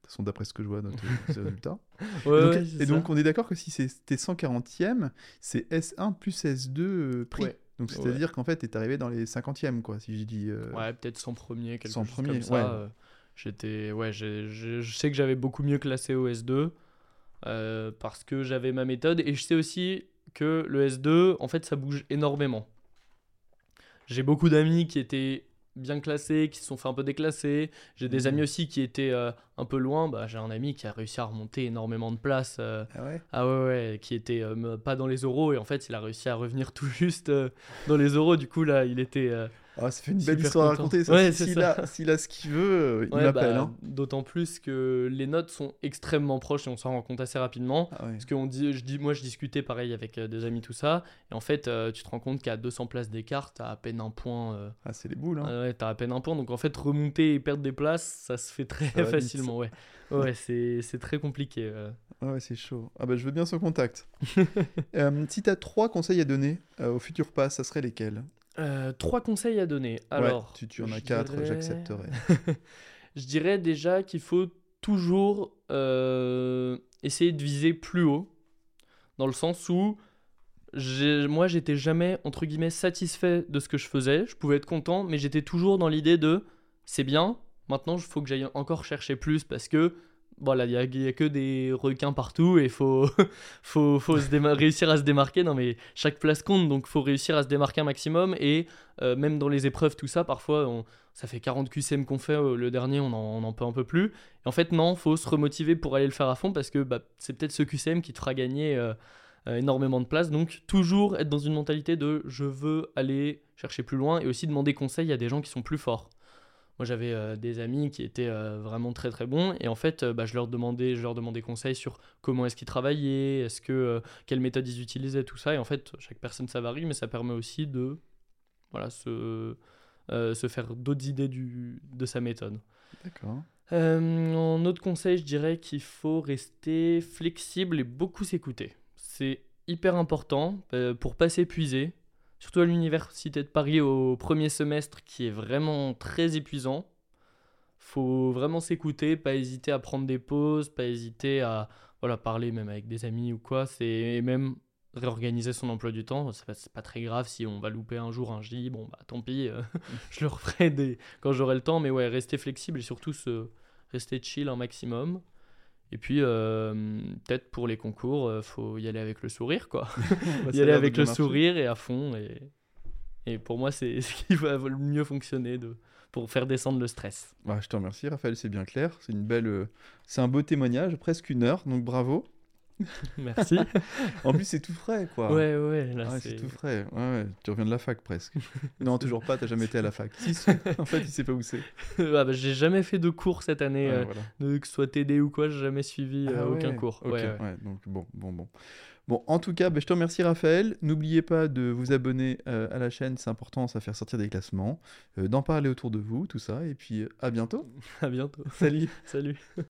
De toute façon, d'après ce que je vois tes *laughs* résultats. Ouais, et donc, ouais, et c'est donc, ça. on est d'accord que si c'était 140e, c'est S1 plus S2 euh. Ouais. Donc, c'est-à-dire qu'en fait, t'es arrivé dans les 50e, quoi, si je dis. euh, Ouais, peut-être 100 premiers, quelque 100 chose premiers, comme ça. euh, J'étais, ouais, je sais que j'avais beaucoup mieux classé au S2 euh, parce que j'avais ma méthode et je sais aussi que le S2, en fait, ça bouge énormément. J'ai beaucoup d'amis qui étaient bien classés, qui se sont fait un peu déclasser. J'ai des Mhm. amis aussi qui étaient euh, un peu loin. Bah, j'ai un ami qui a réussi à remonter énormément de places. euh, Ah ouais? ah ouais, ouais, qui était euh, pas dans les euros et en fait il a réussi à revenir *laughs* tout juste dans les euros. Du coup là il était Ah, ça fait une belle histoire à raconter. Ça. Ouais, Si- c'est S'il ça. a, s'il a ce qu'il veut, euh, il Ouais, m'appelle. bah, hein. D'autant plus que les notes sont extrêmement proches et on s'en rend compte assez rapidement. Ah ouais. Parce que on dit, je dis, moi, je discutais pareil avec euh, des amis, tout ça. Et en fait, euh, tu te rends compte qu'à 200 places d'écart, t'as à peine un point. euh, Ah, c'est les boules. Hein. ouais, t'as à peine un point. Donc en fait, remonter et perdre des places, ça se fait très facilement. Ouais, ouais c'est c'est très compliqué. euh. Ah ouais, c'est chaud. Ah bah, je veux bien son contact. *laughs* Euh, si tu as trois conseils à donner euh, au futur pass, ça serait lesquels? Euh, trois conseils à donner. Alors, ouais, tu, tu en as quatre, dirais- j'accepterai. *laughs* je dirais déjà qu'il faut toujours euh, essayer de viser plus haut, dans le sens où moi j'étais jamais entre guillemets satisfait de ce que je faisais. Je pouvais être content, mais j'étais toujours dans l'idée de c'est bien. Maintenant, il faut que j'aille encore chercher plus parce que voilà, il y, a- il que des requins partout et faut *laughs* faut, faut réussir à se démarquer. Non mais chaque place compte, donc faut réussir à se démarquer un maximum et euh, même dans les épreuves tout ça, parfois ça fait 40 QCM qu'on fait, euh, le dernier on en, peut un peu plus. Et en fait non, faut se remotiver pour aller le faire à fond parce que bah, c'est peut-être ce QCM qui te fera gagner euh, énormément de place. Donc toujours être dans une mentalité de je veux aller chercher plus loin et aussi demander conseil à des gens qui sont plus forts. Moi j'avais euh, des amis qui étaient euh, vraiment très très bons et en fait euh, bah, je leur demandais je leur demandais conseil sur comment est-ce qu'ils travaillaient, est-ce que quelle méthode ils utilisaient tout ça et en fait chaque personne ça varie mais ça permet aussi de voilà se se faire d'autres idées du, de sa méthode. D'accord. En autre conseil, je dirais qu'il faut rester flexible et beaucoup s'écouter. C'est hyper important pour pas s'épuiser. Surtout à l'université de Paris au premier semestre, qui est vraiment très épuisant. Faut vraiment s'écouter, pas hésiter à prendre des pauses, pas hésiter à voilà, parler même avec des amis ou quoi. C'est même réorganiser son emploi du temps. C'est pas, pas très grave si on va louper un jour un J. Bon, bah tant pis, euh, *laughs* je le referai quand j'aurai le temps. Mais ouais, rester flexible et surtout se... rester chill un maximum. Et puis, euh, peut-être pour les concours, il faut y aller avec le sourire, quoi. *laughs* Bah, *laughs* y aller avec le sourire et à fond. Et, et pour moi, c'est *laughs* ce qui va le mieux fonctionner de, pour faire descendre le stress. Bah, je te remercie, Raphaël, c'est bien clair. C'est une belle, euh, c'est un beau témoignage, presque une heure, donc bravo. *laughs* Merci. en plus, c'est tout frais, quoi. Ouais, ouais, là, c'est tout frais. Ouais, tu reviens de la fac presque. *laughs* non, toujours pas, t'as jamais été à la fac. *laughs* Si, en fait, il sait pas où c'est. ah, bah, j'ai jamais fait de cours cette année, euh, que ce soit TD ou quoi, j'ai jamais suivi ah euh, aucun cours. ouais, donc bon, bon, bon. Bon, en tout cas, bah, je te remercie Raphaël. N'oubliez pas de vous abonner euh, à la chaîne, c'est important, ça fait sortir des classements, d'en parler autour de vous, tout ça, et puis à bientôt. À bientôt. Salut. Salut.